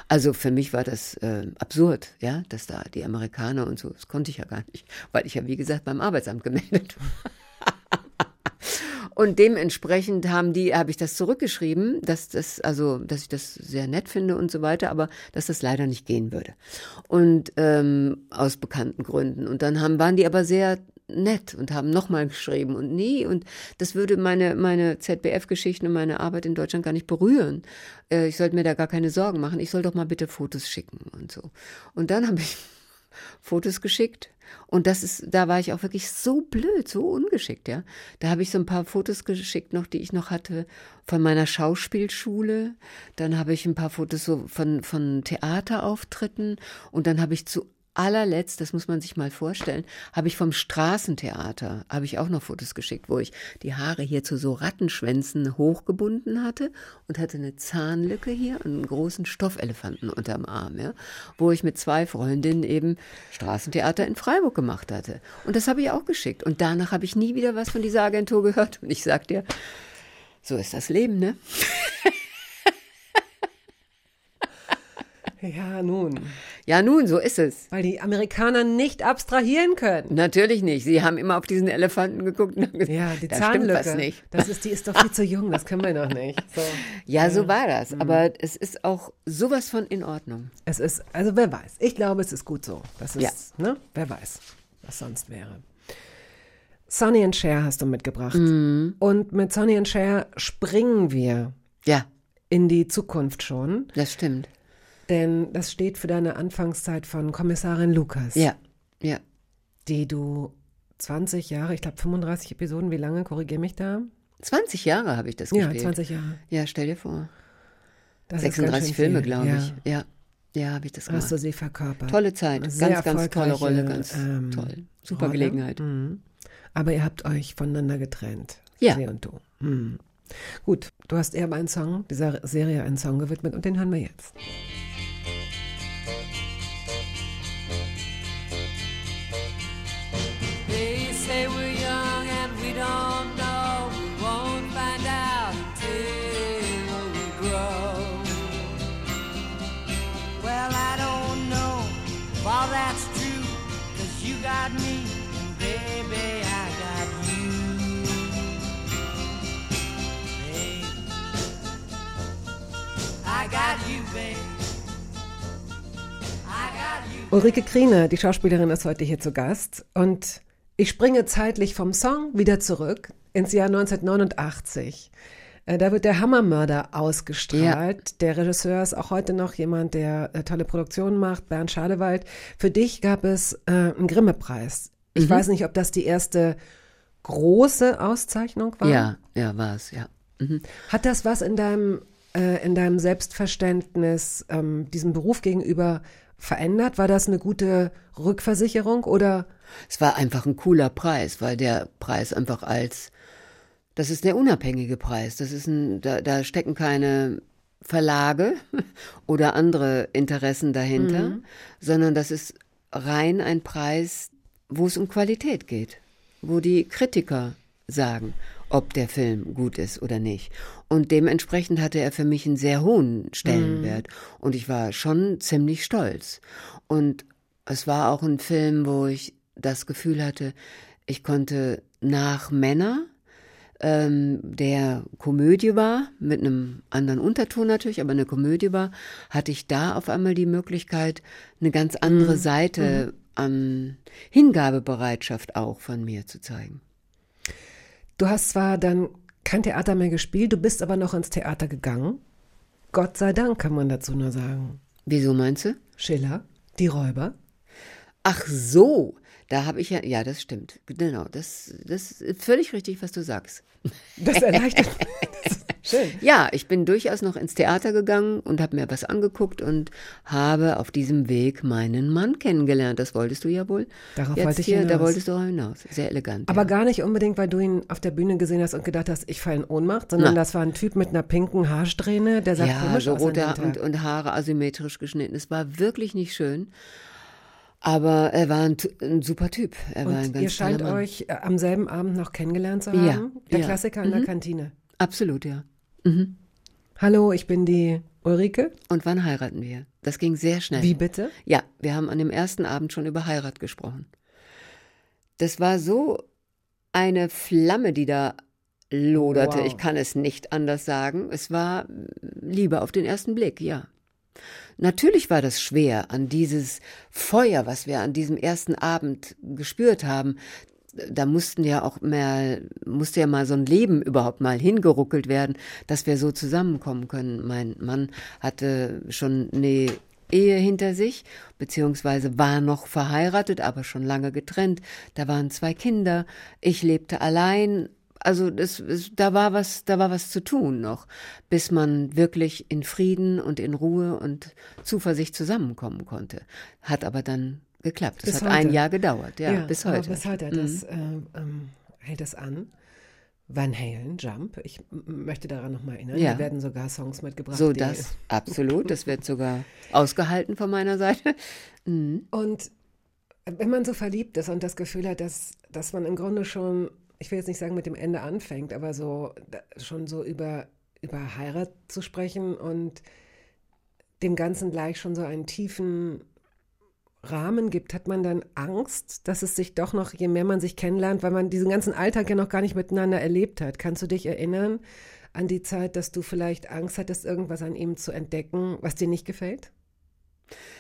Also für mich war das äh, absurd, ja, dass da die Amerikaner und so, das konnte ich ja gar nicht, weil ich ja, wie gesagt, beim Arbeitsamt gemeldet war. *laughs* Und dementsprechend haben die, habe ich das zurückgeschrieben, dass das, also, dass ich das sehr nett finde und so weiter, aber dass das leider nicht gehen würde. Und ähm, aus bekannten Gründen. Und dann haben, waren die aber sehr nett und haben nochmal geschrieben und nee, und das würde meine, meine ZBF-Geschichten und meine Arbeit in Deutschland gar nicht berühren. Äh, ich sollte mir da gar keine Sorgen machen. Ich soll doch mal bitte Fotos schicken und so. Und dann habe ich *laughs* Fotos geschickt. Und das ist, da war ich auch wirklich so blöd, so ungeschickt, ja. Da habe ich so ein paar Fotos geschickt noch, die ich noch hatte von meiner Schauspielschule. Dann habe ich ein paar Fotos so von, von Theaterauftritten. Und dann habe ich zu allerletzt, das muss man sich mal vorstellen, habe ich vom Straßentheater, habe ich auch noch Fotos geschickt, wo ich die Haare hier zu so Rattenschwänzen hochgebunden hatte und hatte eine Zahnlücke hier und einen großen Stoffelefanten unterm Arm, ja, wo ich mit zwei Freundinnen eben Straßentheater in Freiburg gemacht hatte. Und das habe ich auch geschickt. Und danach habe ich nie wieder was von dieser Agentur gehört. Und ich sag dir, so ist das Leben, ne? *laughs* Ja, nun. Ja, nun, so ist es. Weil die Amerikaner nicht abstrahieren können. Natürlich nicht. Sie haben immer auf diesen Elefanten geguckt und haben gesagt, Ja, die da Zahnlücke. stimmt was nicht. Das ist, die ist doch viel zu jung, das können wir noch nicht. So. *laughs* Ja, so war das. Aber es ist auch sowas von in Ordnung. Es ist, also wer weiß. Ich glaube, es ist gut so. Das ist, Ja. ne? Wer weiß, was sonst wäre. Sonny and Cher hast du mitgebracht. Mhm. Und mit Sonny and Cher springen wir Ja, in die Zukunft schon. das stimmt. Denn das steht für deine Anfangszeit von Kommissarin Lukas. Ja, ja. Die du 20 Jahre, ich glaube 35 Episoden, wie lange, korrigier mich da? 20 Jahre habe ich das Ja, gespielt. 20 Jahre. Ja, stell dir vor. Das ist ganz 36 schön Filme, glaube ja. ich. Ja, ja, habe ich das gemacht. Hast du sie verkörpert. Tolle Zeit, Sehr ganz, ganz tolle Rolle, ganz ähm, toll. Super Rolle. Gelegenheit. Mhm. Aber ihr habt euch voneinander getrennt. Ja. Sie und du. Mhm. Gut, du hast eher einen Song, dieser Serie einen Song gewidmet und den hören wir jetzt. Ulrike Kriener, die Schauspielerin, ist heute hier zu Gast. Und ich springe zeitlich vom Song wieder zurück ins Jahr 1989. Äh, Da wird der Hammermörder ausgestrahlt. Der Regisseur ist auch heute noch jemand, der äh, tolle Produktionen macht, Bernd Schadewald. Für dich gab es äh, einen Grimme-Preis. Ich weiß nicht, ob das die erste große Auszeichnung war. Ja, ja, war es, ja. Mhm. Hat das was in deinem, äh, in deinem Selbstverständnis ähm, diesem Beruf gegenüber verändert? War das eine gute Rückversicherung oder Es war einfach ein cooler Preis, weil der Preis einfach als, das ist der unabhängige Preis. Das ist ein, da, da stecken keine Verlage *laughs* oder andere Interessen dahinter, sondern das ist rein ein Preis, wo es um Qualität geht, wo die Kritiker sagen, ob der Film gut ist oder nicht. Und dementsprechend hatte er für mich einen sehr hohen Stellenwert. Und ich war schon ziemlich stolz. Und es war auch ein Film, wo ich das Gefühl hatte, ich konnte nach Männer, ähm, der Komödie war, mit einem anderen Unterton natürlich, aber eine Komödie war, hatte ich da auf einmal die Möglichkeit, eine ganz andere Seite an Hingabebereitschaft auch von mir zu zeigen. du hast zwar dann kein Theater mehr gespielt, du bist aber noch ins Theater gegangen. Gott sei Dank kann man dazu nur sagen. Wieso meinst du? Schiller, die Räuber. Ach so, da habe ich ja, ja, das stimmt. Genau, das, das ist völlig richtig, was du sagst. Das erleichtert. *laughs* das schön. Ja, ich bin durchaus noch ins Theater gegangen und habe mir was angeguckt und habe auf diesem Weg meinen Mann kennengelernt. Das wolltest du ja wohl. Darauf Jetzt wollte ich hier, Da hinaus. wolltest du auch hinaus. Sehr elegant. Aber ja. gar nicht unbedingt, weil du ihn auf der Bühne gesehen hast und gedacht hast, ich falle in Ohnmacht, sondern Na. das war ein Typ mit einer pinken Haarsträhne, der sah ja, komisch so aus. Ha- und, und Haare asymmetrisch geschnitten. Es war wirklich nicht schön. Aber er war ein, ein super Typ. Er war ein Und ganz ihr scheint euch äh, am selben Abend noch kennengelernt zu Ja, haben. Der ja. Klassiker in der Kantine. Absolut, ja. Hallo, ich bin die Ulrike. Und wann heiraten wir? Das ging sehr schnell. Wie bitte? Ja, wir haben an dem ersten Abend schon über Heirat gesprochen. Das war so eine Flamme, die da loderte. Wow. Ich kann es nicht anders sagen. Es war Liebe auf den ersten Blick, ja. Natürlich war das schwer, an dieses Feuer, was wir an diesem ersten Abend gespürt haben. Da mussten ja auch mehr, musste ja mal so ein Leben überhaupt mal hingeruckelt werden, dass wir so zusammenkommen können. Mein Mann hatte schon eine Ehe hinter sich, beziehungsweise war noch verheiratet, aber schon lange getrennt. Da waren zwei Kinder. Ich lebte allein. Also das, es, da war was, da war was zu tun noch, bis man wirklich in Frieden und in Ruhe und Zuversicht zusammenkommen konnte. Hat aber dann geklappt. Bis Es hat heute. ein Jahr gedauert, ja, bis aber heute. Bis heute Mhm. das, ähm, hält es an. Van Halen, Jump. Ich möchte daran nochmal erinnern. Ja. Da werden sogar Songs mitgebracht. So, das, absolut. Das wird sogar ausgehalten von meiner Seite. *laughs* Mhm. Und wenn man so verliebt ist und das Gefühl hat, dass, dass man im Grunde schon, ich will jetzt nicht sagen mit dem Ende anfängt, aber so schon so über, über Heirat zu sprechen und dem Ganzen gleich schon so einen tiefen Rahmen gibt, hat man dann Angst, dass es sich doch noch, je mehr man sich kennenlernt, weil man diesen ganzen Alltag ja noch gar nicht miteinander erlebt hat. Kannst du dich erinnern an die Zeit, dass du vielleicht Angst hattest, irgendwas an ihm zu entdecken, was dir nicht gefällt?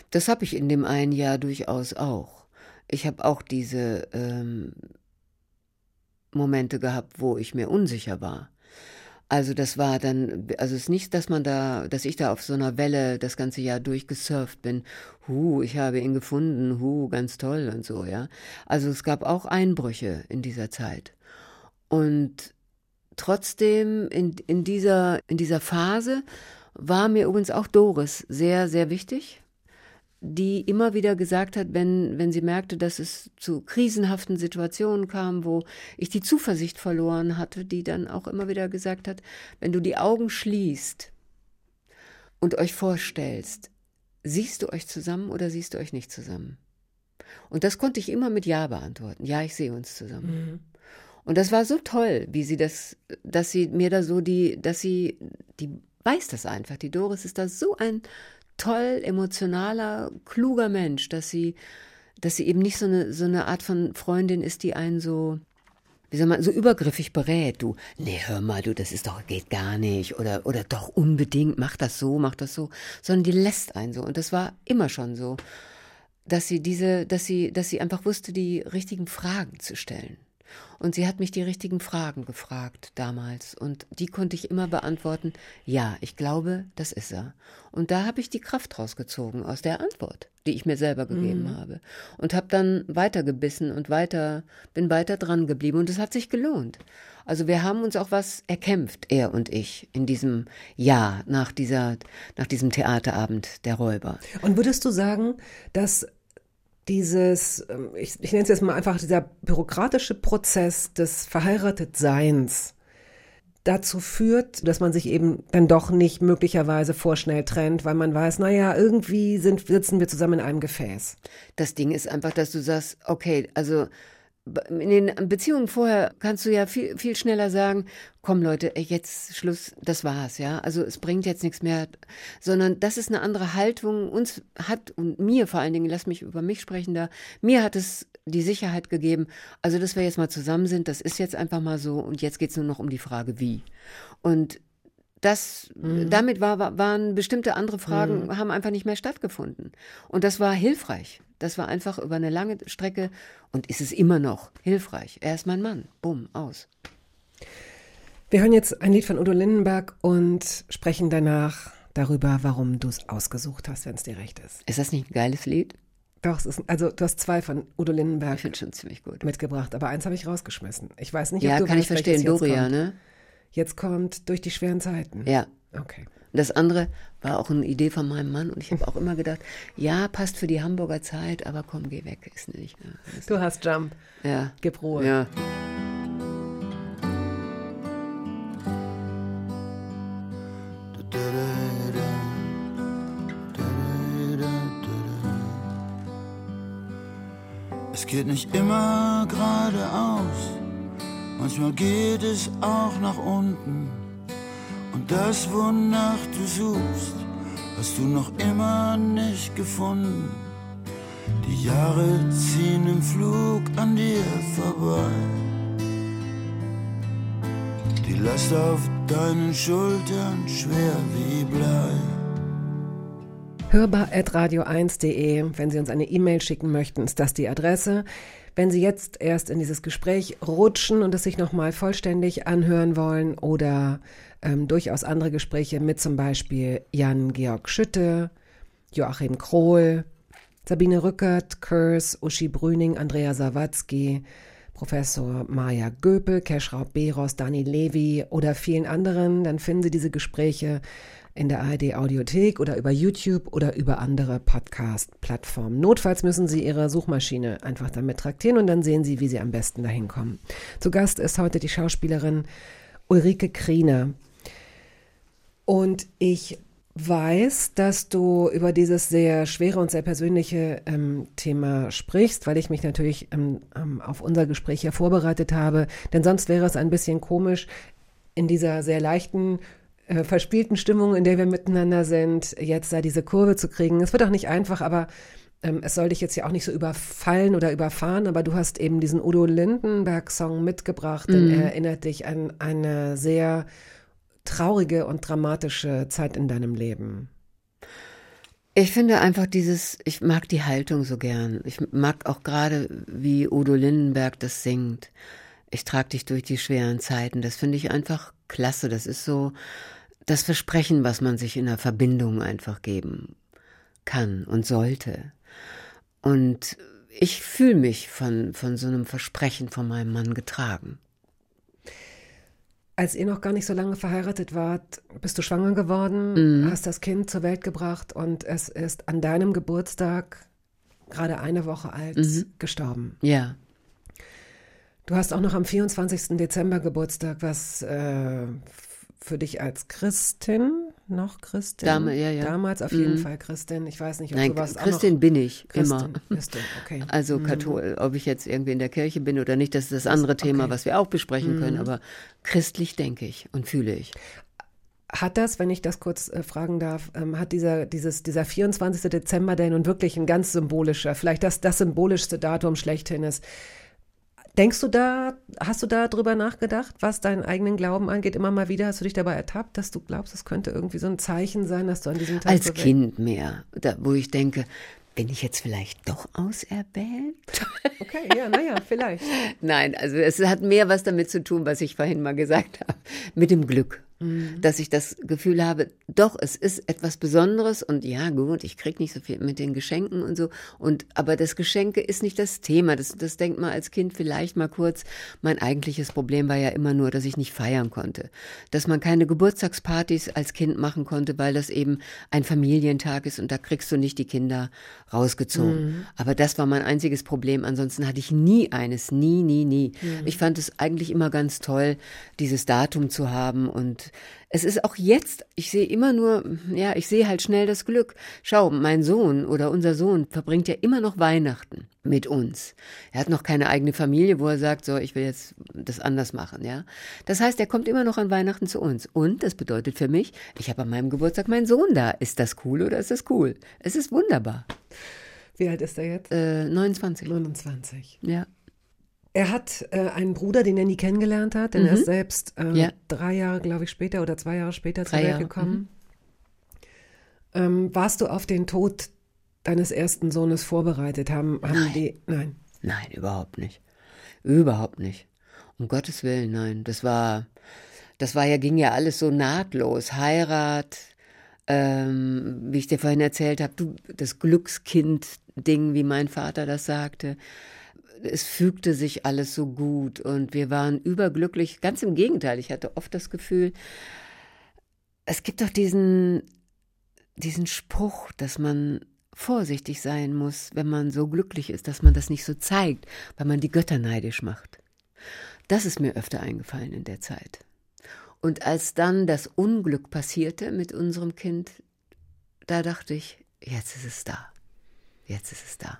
Das habe ich in dem einen Jahr durchaus auch. Ich habe auch diese ähm, Momente gehabt, wo ich mir unsicher war. Also das war dann, also es ist nicht, dass man da, dass ich da auf so einer Welle das ganze Jahr durchgesurft bin. Hu, ich habe ihn gefunden, hu, ganz toll und so, ja. Also es gab auch Einbrüche in dieser Zeit. Und trotzdem in, in dieser, in dieser Phase war mir übrigens auch Doris sehr, sehr wichtig die immer wieder gesagt hat, wenn, wenn sie merkte, dass es zu krisenhaften Situationen kam, wo ich die Zuversicht verloren hatte, die dann auch immer wieder gesagt hat, wenn du die Augen schließt und euch vorstellst, siehst du euch zusammen oder siehst du euch nicht zusammen? Und das konnte ich immer mit Ja beantworten. Ja, ich sehe uns zusammen. Und das war so toll, wie sie das, dass sie mir da so die, dass sie, die weiß das einfach. Die Doris ist da so ein toll emotionaler, kluger Mensch, dass sie, dass sie eben nicht so eine, so eine Art von Freundin ist, die einen so, wie soll man, so übergriffig berät, du, nee, hör mal, du, das ist doch, geht gar nicht, oder, oder doch unbedingt, mach das so, mach das so, sondern die lässt einen so. Und das war immer schon so, dass sie diese, dass sie, dass sie einfach wusste, die richtigen Fragen zu stellen. Und sie hat mich die richtigen Fragen gefragt damals. Und die konnte ich immer beantworten, ja, ich glaube, das ist er. Und da habe ich die Kraft rausgezogen aus der Antwort, die ich mir selber gegeben habe. Und habe dann weitergebissen und weiter, bin weiter dran geblieben. Und es hat sich gelohnt. Also wir haben uns auch was erkämpft, er und ich, in diesem Jahr nach dieser, nach diesem Theaterabend der Räuber. Und würdest du sagen, dass dieses, ähm, ich, ich nenne es jetzt mal einfach dieser bürokratische Prozess des Verheiratetseins dazu führt, dass man sich eben dann doch nicht möglicherweise vorschnell trennt, weil man weiß, naja, irgendwie sind, sitzen wir zusammen in einem Gefäß. Das Ding ist einfach, dass du sagst, okay, also in den Beziehungen vorher kannst du ja viel, viel schneller sagen, komm Leute, jetzt Schluss, das war's, ja. Also es bringt jetzt nichts mehr, sondern das ist eine andere Haltung. Uns hat und mir vor allen Dingen, lass mich über mich sprechen da, mir hat es die Sicherheit gegeben, also dass wir jetzt mal zusammen sind, das ist jetzt einfach mal so und jetzt geht's nur noch um die Frage, wie. Und das, damit war, war, waren bestimmte andere Fragen, haben einfach nicht mehr stattgefunden. Und das war hilfreich. Das war einfach über eine lange Strecke und ist es immer noch hilfreich. Er ist mein Mann. Bumm, aus. Wir hören jetzt ein Lied von Udo Lindenberg und sprechen danach darüber, warum du es ausgesucht hast, wenn es dir recht ist. Ist das nicht ein geiles Lied? Doch, es ist, also du hast zwei von Udo Lindenberg schon ziemlich gut. mitgebracht, aber eins habe ich rausgeschmissen. Ich weiß nicht, Ja, ob du kann ich verstehen. Doria, ne? Jetzt kommt durch die schweren Zeiten. Ja. Okay. Und Das andere war auch eine Idee von meinem Mann und ich habe auch immer gedacht, ja, passt für die Hamburger Zeit, aber komm, geh weg, ist nicht. Ja, ist- Du hast Jump. ja. Gib Ruhe. ja. Es geht nicht immer geradeaus, manchmal geht es auch nach unten. Und das, wonach du suchst, hast du noch immer nicht gefunden. Die Jahre ziehen im Flug an dir vorbei. Die Last auf deinen Schultern schwer wie Blei. hörbar.radio1.de. Wenn Sie uns eine E-Mail schicken möchten, ist das die Adresse. Wenn Sie jetzt erst in dieses Gespräch rutschen und es sich nochmal vollständig anhören wollen oder ähm, durchaus andere Gespräche mit zum Beispiel Jan-Georg Schütte, Joachim Krohl, Sabine Rückert, Kurs, Uschi Brüning, Andrea Sawatzki, Professor Maja Göpel, Keschrau Beros, Dani Levi oder vielen anderen, dann finden Sie diese Gespräche in der ARD Audiothek oder über YouTube oder über andere Podcast-Plattformen. Notfalls müssen Sie Ihre Suchmaschine einfach damit traktieren und dann sehen Sie, wie Sie am besten dahin kommen. Zu Gast ist heute die Schauspielerin Ulrike Kriener. Und ich weiß, dass du über dieses sehr schwere und sehr persönliche ähm, Thema sprichst, weil ich mich natürlich ähm, ähm, auf unser Gespräch hier vorbereitet habe. Denn sonst wäre es ein bisschen komisch, in dieser sehr leichten, äh, verspielten Stimmung, in der wir miteinander sind, jetzt da diese Kurve zu kriegen. Es wird auch nicht einfach, aber ähm, es soll dich jetzt ja auch nicht so überfallen oder überfahren, aber du hast eben diesen Udo Lindenberg-Song mitgebracht, mhm. den erinnert dich an eine sehr traurige und dramatische Zeit in deinem Leben? Ich finde einfach dieses, ich mag die Haltung so gern. Ich mag auch gerade, wie Udo Lindenberg das singt. Ich trage dich durch die schweren Zeiten. Das finde ich einfach klasse. Das ist so das Versprechen, was man sich in der Verbindung einfach geben kann und sollte. Und ich fühle mich von, von so einem Versprechen von meinem Mann getragen. Als ihr noch gar nicht so lange verheiratet wart, bist du schwanger geworden, Mhm. hast das Kind zur Welt gebracht und es ist an deinem Geburtstag, gerade eine Woche alt, Mhm. gestorben. Ja. Du hast auch noch am 24. Dezember Geburtstag, was äh, für dich als Christin, noch Christin? Dame- ja, ja. Damals auf jeden Mhm. Fall Christin. Ich weiß nicht, ob Nein, du warst Christin bin ich Christin, immer. Du, okay. Also Mhm. Kathol, ob ich jetzt irgendwie in der Kirche bin oder nicht, das ist das andere Thema, okay. was wir auch besprechen können. Mhm. Aber christlich denke ich und fühle ich. Hat das, wenn ich das kurz äh, fragen darf, ähm, hat dieser, dieses, dieser 24. Dezember, der nun wirklich ein ganz symbolischer, vielleicht das, das symbolischste Datum schlechthin ist, Denkst du da, hast du da drüber nachgedacht, was deinen eigenen Glauben angeht? Immer mal wieder hast du dich dabei ertappt, dass du glaubst, es könnte irgendwie so ein Zeichen sein, dass du an diesem Tag Als weg- Kind mehr, da, wo ich denke, bin ich jetzt vielleicht doch auserwählt? *laughs* Okay, ja, naja, vielleicht. Nein, also es hat mehr was damit zu tun, was ich vorhin mal gesagt habe, mit dem Glück. Dass ich das Gefühl habe, doch, es ist etwas Besonderes und ja, gut, ich krieg nicht so viel mit den Geschenken und so. Und aber das Geschenke ist nicht das Thema. Das, das denkt man als Kind vielleicht mal kurz. Mein eigentliches Problem war ja immer nur, dass ich nicht feiern konnte. Dass man keine Geburtstagspartys als Kind machen konnte, weil das eben ein Familientag ist und da kriegst du nicht die Kinder rausgezogen. Aber das war mein einziges Problem. Ansonsten hatte ich nie eines. Nie, nie, nie. Ich fand es eigentlich immer ganz toll, dieses Datum zu haben und es ist auch jetzt, ich sehe immer nur, ja, ich sehe halt schnell das Glück. Schau, mein Sohn oder unser Sohn verbringt ja immer noch Weihnachten mit uns. Er hat noch keine eigene Familie, wo er sagt, so, ich will jetzt das anders machen, ja. Das heißt, er kommt immer noch an Weihnachten zu uns. Und das bedeutet für mich, ich habe an meinem Geburtstag meinen Sohn da. Ist das cool oder ist das cool? Es ist wunderbar. Wie alt ist er jetzt? Äh, 29. 29. Ja. Er hat äh, einen Bruder, den er nie kennengelernt hat, denn er ist selbst äh, Mhm. Ja. drei Jahre, glaube ich, später oder zwei Jahre später zur Drei Welt Jahre, mhm. gekommen. Ähm, warst du auf den Tod deines ersten Sohnes vorbereitet? Haben, haben Nein. die. Nein. Nein, überhaupt nicht. Überhaupt nicht. Um Gottes Willen, nein. Das war, das war ja, ging ja alles so nahtlos. Heirat, ähm, wie ich dir vorhin erzählt habe, du, das Glückskind-Ding, wie mein Vater das sagte. Es fügte sich alles so gut und wir waren überglücklich. Ganz im Gegenteil, ich hatte oft das Gefühl, es gibt doch diesen, diesen Spruch, dass man vorsichtig sein muss, wenn man so glücklich ist, dass man das nicht so zeigt, weil man die Götter neidisch macht. Das ist mir öfter eingefallen in der Zeit. Und als dann das Unglück passierte mit unserem Kind, da dachte ich, jetzt ist es da. Jetzt ist es da.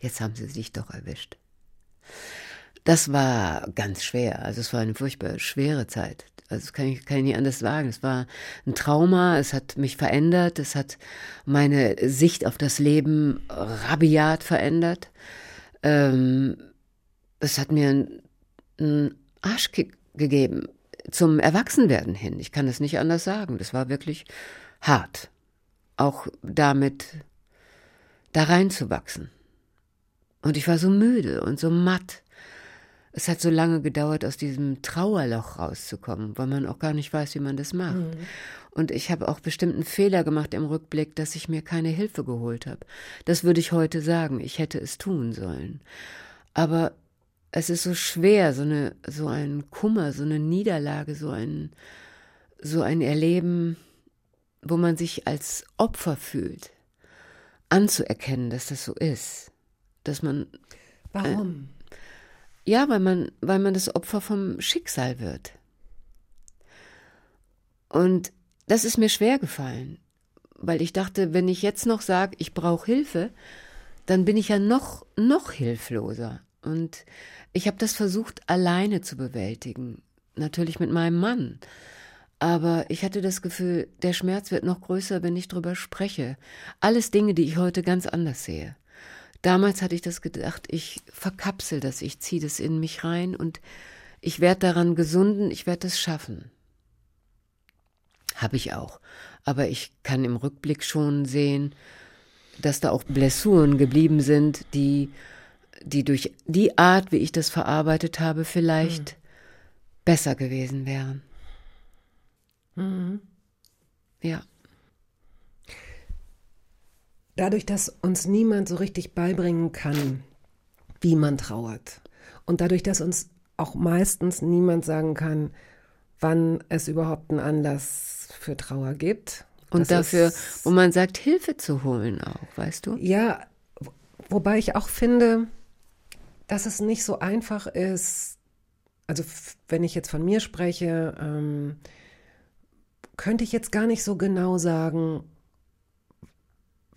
Jetzt haben sie sich doch erwischt. Das war ganz schwer. Also es war eine furchtbar schwere Zeit. Also das kann ich, kann ich nicht anders sagen. Es war ein Trauma, es hat mich verändert, es hat meine Sicht auf das Leben rabiat verändert. Ähm, es hat mir einen, einen Arschkick gegeben zum Erwachsenwerden hin. Ich kann es nicht anders sagen. Das war wirklich hart. Auch damit da reinzuwachsen. Und ich war so müde und so matt. Es hat so lange gedauert, aus diesem Trauerloch rauszukommen, weil man auch gar nicht weiß, wie man das macht. Und ich habe auch bestimmten Fehler gemacht im Rückblick, dass ich mir keine Hilfe geholt habe. Das würde ich heute sagen. Ich hätte es tun sollen. Aber es ist so schwer, so eine, so ein Kummer, so eine Niederlage, so ein, so ein Erleben wo man sich als Opfer fühlt, anzuerkennen, dass das so ist. Dass man. Warum? Äh, ja, weil man, weil man das Opfer vom Schicksal wird. Und das ist mir schwer gefallen, weil ich dachte, wenn ich jetzt noch sage, ich brauche Hilfe, dann bin ich ja noch, noch hilfloser. Und ich habe das versucht, alleine zu bewältigen. Natürlich mit meinem Mann. Aber ich hatte das Gefühl, der Schmerz wird noch größer, wenn ich drüber spreche. Alles Dinge, die ich heute ganz anders sehe. Damals hatte ich das gedacht, ich verkapsel das, ich ziehe das in mich rein und ich werde daran gesunden, ich werde es schaffen. Habe ich auch. Aber ich kann im Rückblick schon sehen, dass da auch Blessuren geblieben sind, die, die durch die Art, wie ich das verarbeitet habe, vielleicht hm. besser gewesen wären. Mhm. Ja. Dadurch, dass uns niemand so richtig beibringen kann, wie man trauert. Und dadurch, dass uns auch meistens niemand sagen kann, wann es überhaupt einen Anlass für Trauer gibt. Und das dafür, ist, wo man sagt, Hilfe zu holen auch, weißt du? Ja, wobei ich auch finde, dass es nicht so einfach ist, also wenn ich jetzt von mir spreche, ähm, könnte ich jetzt gar nicht so genau sagen,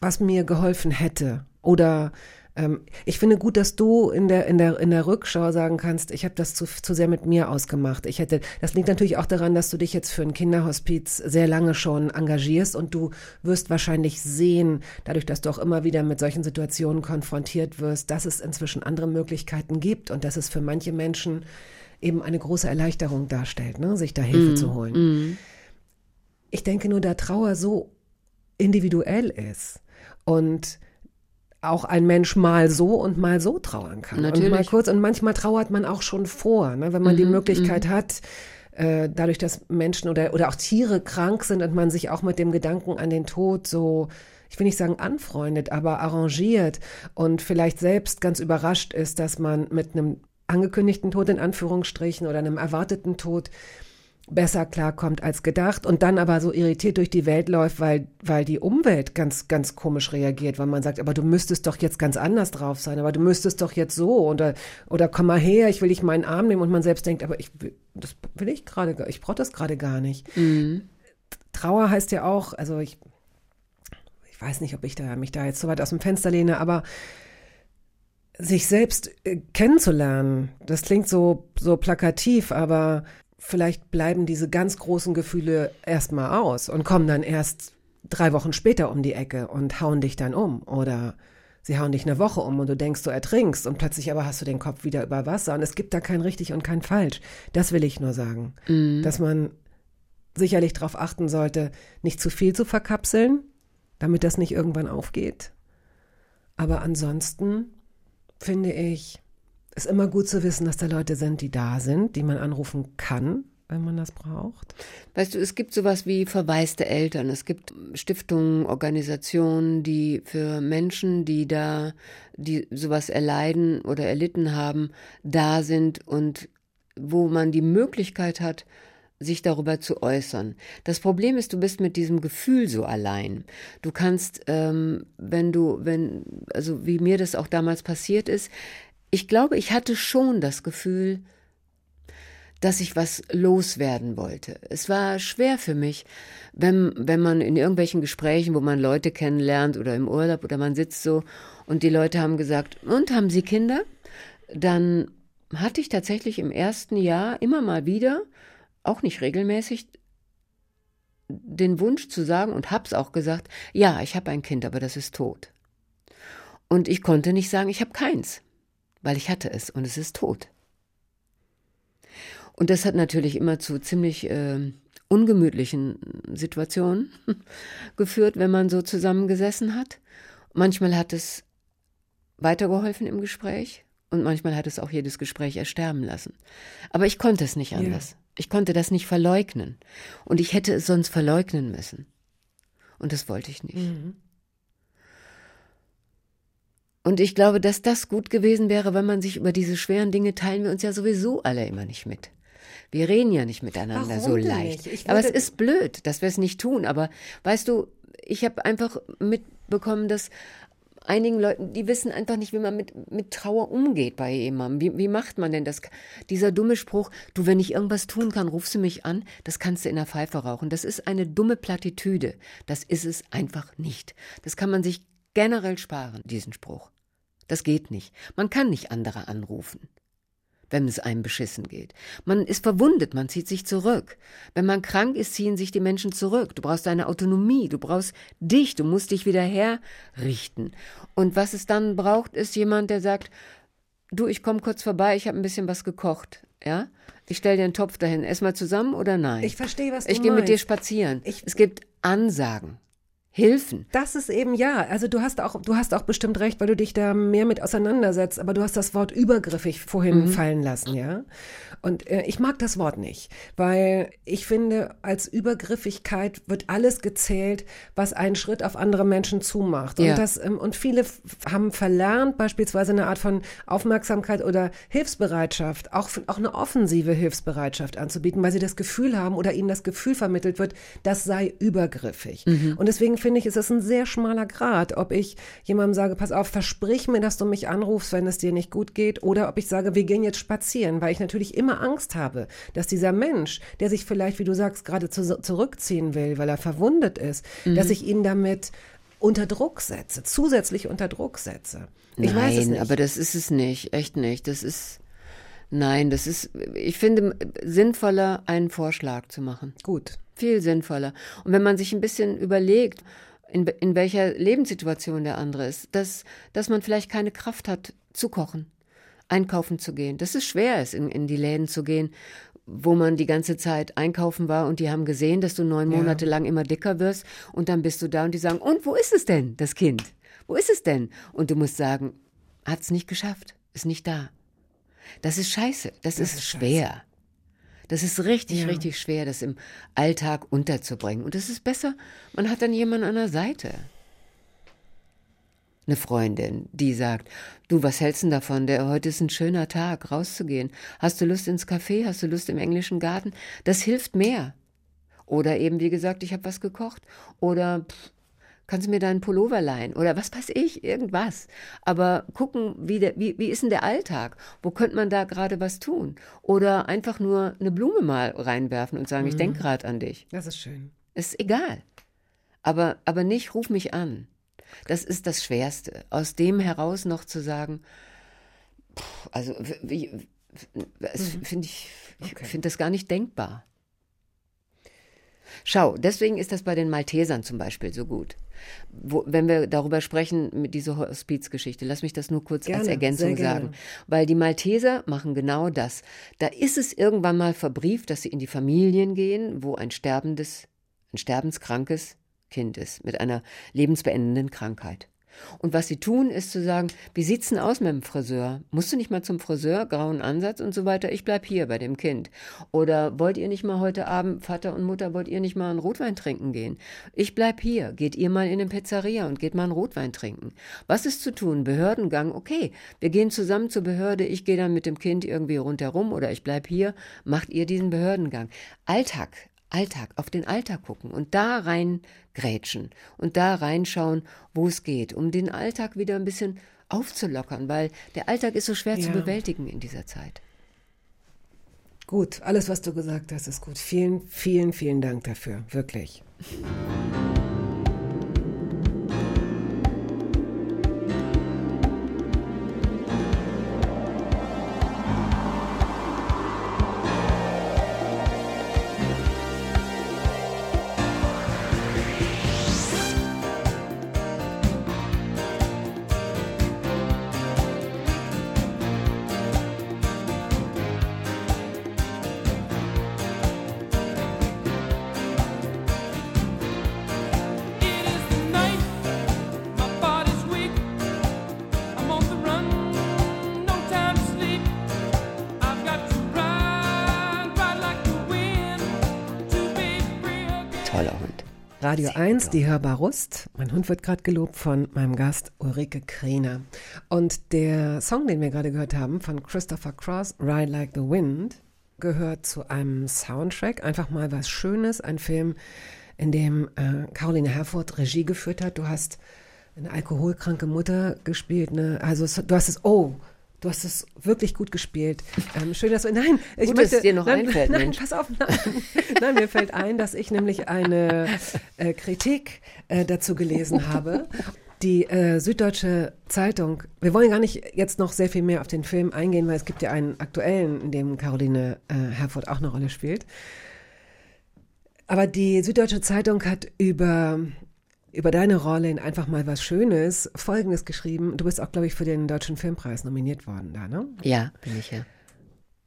was mir geholfen hätte. Oder ähm, ich finde gut, dass du in der, in der, in der Rückschau sagen kannst, ich habe das zu, zu sehr mit mir ausgemacht. Ich hätte, das liegt natürlich auch daran, dass du dich jetzt für ein Kinderhospiz sehr lange schon engagierst und du wirst wahrscheinlich sehen, dadurch, dass du auch immer wieder mit solchen Situationen konfrontiert wirst, dass es inzwischen andere Möglichkeiten gibt und dass es für manche Menschen eben eine große Erleichterung darstellt, ne, sich da Hilfe mm, zu holen. Mm. Ich denke nur, da Trauer so individuell ist und auch ein Mensch mal so und mal so trauern kann. Natürlich. Und mal kurz und manchmal trauert man auch schon vor, ne, wenn man mhm, die Möglichkeit mhm. hat, äh, dadurch, dass Menschen oder, oder auch Tiere krank sind und man sich auch mit dem Gedanken an den Tod so, ich will nicht sagen anfreundet, aber arrangiert und vielleicht selbst ganz überrascht ist, dass man mit einem angekündigten Tod in Anführungsstrichen oder einem erwarteten Tod besser klarkommt als gedacht und dann aber so irritiert durch die Welt läuft, weil, weil die Umwelt ganz, ganz komisch reagiert, weil man sagt, aber du müsstest doch jetzt ganz anders drauf sein, aber du müsstest doch jetzt so oder, oder komm mal her, ich will dich meinen Arm nehmen und man selbst denkt, aber ich, das will ich gerade, ich brauche das gerade gar nicht. Mhm. Trauer heißt ja auch, also ich, ich weiß nicht, ob ich da, mich da jetzt so weit aus dem Fenster lehne, aber sich selbst äh, kennenzulernen, das klingt so, so plakativ, aber vielleicht bleiben diese ganz großen Gefühle erstmal aus und kommen dann erst drei Wochen später um die Ecke und hauen dich dann um oder sie hauen dich eine Woche um und du denkst, du ertrinkst und plötzlich aber hast du den Kopf wieder über Wasser und es gibt da kein richtig und kein falsch. Das will ich nur sagen, mhm. dass man sicherlich darauf achten sollte, nicht zu viel zu verkapseln, damit das nicht irgendwann aufgeht. Aber ansonsten finde ich, ist immer gut zu wissen, dass da Leute sind, die da sind, die man anrufen kann, wenn man das braucht. Weißt du, es gibt sowas wie verwaiste Eltern. Es gibt Stiftungen, Organisationen, die für Menschen, die da, die sowas erleiden oder erlitten haben, da sind und wo man die Möglichkeit hat, sich darüber zu äußern. Das Problem ist, du bist mit diesem Gefühl so allein. Du kannst, ähm, wenn du, wenn, also wie mir das auch damals passiert ist, ich glaube, ich hatte schon das Gefühl, dass ich was loswerden wollte. Es war schwer für mich, wenn, wenn man in irgendwelchen Gesprächen, wo man Leute kennenlernt oder im Urlaub oder man sitzt so und die Leute haben gesagt, und haben Sie Kinder? Dann hatte ich tatsächlich im ersten Jahr immer mal wieder, auch nicht regelmäßig, den Wunsch zu sagen und hab's auch gesagt, ja, ich habe ein Kind, aber das ist tot. Und ich konnte nicht sagen, ich habe keins weil ich hatte es und es ist tot. Und das hat natürlich immer zu ziemlich äh, ungemütlichen Situationen *laughs* geführt, wenn man so zusammengesessen hat. Manchmal hat es weitergeholfen im Gespräch und manchmal hat es auch jedes Gespräch ersterben lassen. Aber ich konnte es nicht anders. Ja. Ich konnte das nicht verleugnen. Und ich hätte es sonst verleugnen müssen. Und das wollte ich nicht. Mhm. Und ich glaube, dass das gut gewesen wäre, wenn man sich über diese schweren Dinge teilen wir uns ja sowieso alle immer nicht mit. Wir reden ja nicht miteinander Warum so leicht. aber es ist blöd, dass wir es nicht tun. Aber weißt du, ich habe einfach mitbekommen, dass einigen Leuten, die wissen einfach nicht, wie man mit, mit Trauer umgeht bei jemandem. Wie, wie macht man denn das? Dieser dumme Spruch, du, wenn ich irgendwas tun kann, rufst du mich an, das kannst du in der Pfeife rauchen. Das ist eine dumme Plattitüde. Das ist es einfach nicht. Das kann man sich generell sparen, diesen Spruch. Das geht nicht. Man kann nicht andere anrufen wenn es einem beschissen geht. Man ist verwundet, man zieht sich zurück. Wenn man krank ist, ziehen sich die Menschen zurück. Du brauchst deine Autonomie, du brauchst dich, du musst dich wieder herrichten. Und was es dann braucht, ist jemand, der sagt, du, ich komme kurz vorbei, ich habe ein bisschen was gekocht, ja? Ich stell dir einen Topf dahin, ess mal zusammen oder nein? Ich verstehe, was du Ich gehe mit dir meinst. spazieren. Ich- es gibt Ansagen, Hilfen. Das ist eben ja. Also du hast auch, du hast auch bestimmt recht, weil du dich da mehr mit auseinandersetzt. Aber du hast das Wort übergriffig vorhin fallen lassen, ja. Und äh, ich mag das Wort nicht, weil ich finde, als Übergriffigkeit wird alles gezählt, was einen Schritt auf andere Menschen zumacht. Und Ja. das ähm, und viele haben verlernt, beispielsweise eine Art von Aufmerksamkeit oder Hilfsbereitschaft, auch auch eine offensive Hilfsbereitschaft anzubieten, weil sie das Gefühl haben oder ihnen das Gefühl vermittelt wird, das sei übergriffig. Und deswegen finde ich, ist es ein sehr schmaler Grad, ob ich jemandem sage, pass auf, versprich mir, dass du mich anrufst, wenn es dir nicht gut geht, oder ob ich sage, wir gehen jetzt spazieren, weil ich natürlich immer Angst habe, dass dieser Mensch, der sich vielleicht, wie du sagst, gerade zu, zurückziehen will, weil er verwundet ist, dass ich ihn damit unter Druck setze, zusätzlich unter Druck setze. Ich Nein, weiß es nicht. aber das ist es nicht, echt nicht. Das ist, nein, das ist, ich finde, sinnvoller, einen Vorschlag zu machen. gut. Viel sinnvoller. Und wenn man sich ein bisschen überlegt, in, in welcher Lebenssituation der andere ist, dass, dass man vielleicht keine Kraft hat, zu kochen, einkaufen zu gehen, dass es schwer ist, in, in die Läden zu gehen, wo man die ganze Zeit einkaufen war und die haben gesehen, dass du neun Monate lang immer dicker wirst und dann bist du da und die sagen, und wo ist es denn, das Kind? Wo ist es denn? Und du musst sagen, hat's nicht geschafft, ist nicht da. Das ist scheiße, das, ist, ist schwer. Das ist richtig, richtig schwer, das im Alltag unterzubringen. Und es ist besser, man hat dann jemanden an der Seite. Eine Freundin, die sagt, du, was hältst du denn davon? Der, heute ist ein schöner Tag, rauszugehen. Hast du Lust ins Café? Hast du Lust im englischen Garten? Das hilft mehr. Oder eben, wie gesagt, ich habe was gekocht. Oder pff, kannst du mir deinen Pullover leihen? Oder was weiß ich, irgendwas. Aber gucken, wie, der, wie, wie ist denn der Alltag? Wo könnte man da gerade was tun? Oder einfach nur eine Blume mal reinwerfen und sagen, ich denke gerade an dich. Das ist schön. Ist egal. Aber, aber nicht, ruf mich an. Das ist das Schwerste. Aus dem heraus noch zu sagen, pff, also wie, das finde ich, ich finde das gar nicht denkbar. Schau, deswegen ist das bei den Maltesern zum Beispiel so gut. Wo, wenn wir darüber sprechen, mit dieser Hospizgeschichte, lass mich das nur kurz als Gerne, Ergänzung sehr gerne. sagen. Weil die Malteser machen genau das. Da ist es irgendwann mal verbrieft, dass sie in die Familien gehen, wo ein sterbendes, ein sterbenskrankes Kind ist, mit einer lebensbeendenden Krankheit. Und was sie tun, ist zu sagen, wie sieht's denn aus mit dem Friseur? Musst du nicht mal zum Friseur, grauen Ansatz und so weiter? Ich bleib hier bei dem Kind. Oder wollt ihr nicht mal heute Abend, Vater und Mutter, wollt ihr nicht mal einen Rotwein trinken gehen? Ich bleib hier. Geht ihr mal in eine Pizzeria und geht mal einen Rotwein trinken. Was ist zu tun? Behördengang, okay. Wir gehen zusammen zur Behörde, ich gehe dann mit dem Kind irgendwie rundherum oder ich bleib hier. Macht ihr diesen Behördengang. Alltag, Alltag, auf den Alltag gucken und da rein grätschen und da reinschauen, wo es geht, um den Alltag wieder ein bisschen aufzulockern, weil der Alltag ist so schwer zu Ja. bewältigen in dieser Zeit. Gut, alles, was du gesagt hast, ist gut. Vielen, vielen, vielen Dank dafür. Wirklich. Radio 1, die Hörbar Rust. Mein Hund wird gerade gelobt von meinem Gast Ulrike Krehner. Und der Song, den wir gerade gehört haben, von Christopher Cross, Ride Like the Wind, gehört zu einem Soundtrack. Einfach mal was Schönes. Ein Film, in dem äh, Caroline Herford Regie geführt hat. Du hast eine alkoholkranke Mutter gespielt. Ne? Also du hast es, oh, du hast es wirklich gut gespielt. Ähm, schön, dass du, nein, ich Gut, dass möchte, es dir noch nein, einfällt, nein, Mensch. pass auf, nein, nein, mir fällt ein, dass ich nämlich eine äh, Kritik äh, dazu gelesen habe. Die äh, Süddeutsche Zeitung, wir wollen gar nicht jetzt noch sehr viel mehr auf den Film eingehen, weil es gibt ja einen aktuellen, in dem Caroline äh, Herford auch eine Rolle spielt. Aber die Süddeutsche Zeitung hat über, über deine Rolle in Einfach mal was Schönes Folgendes geschrieben. Du bist auch, glaube ich, für den Deutschen Filmpreis nominiert worden da, ne? Ja, bin ich ja.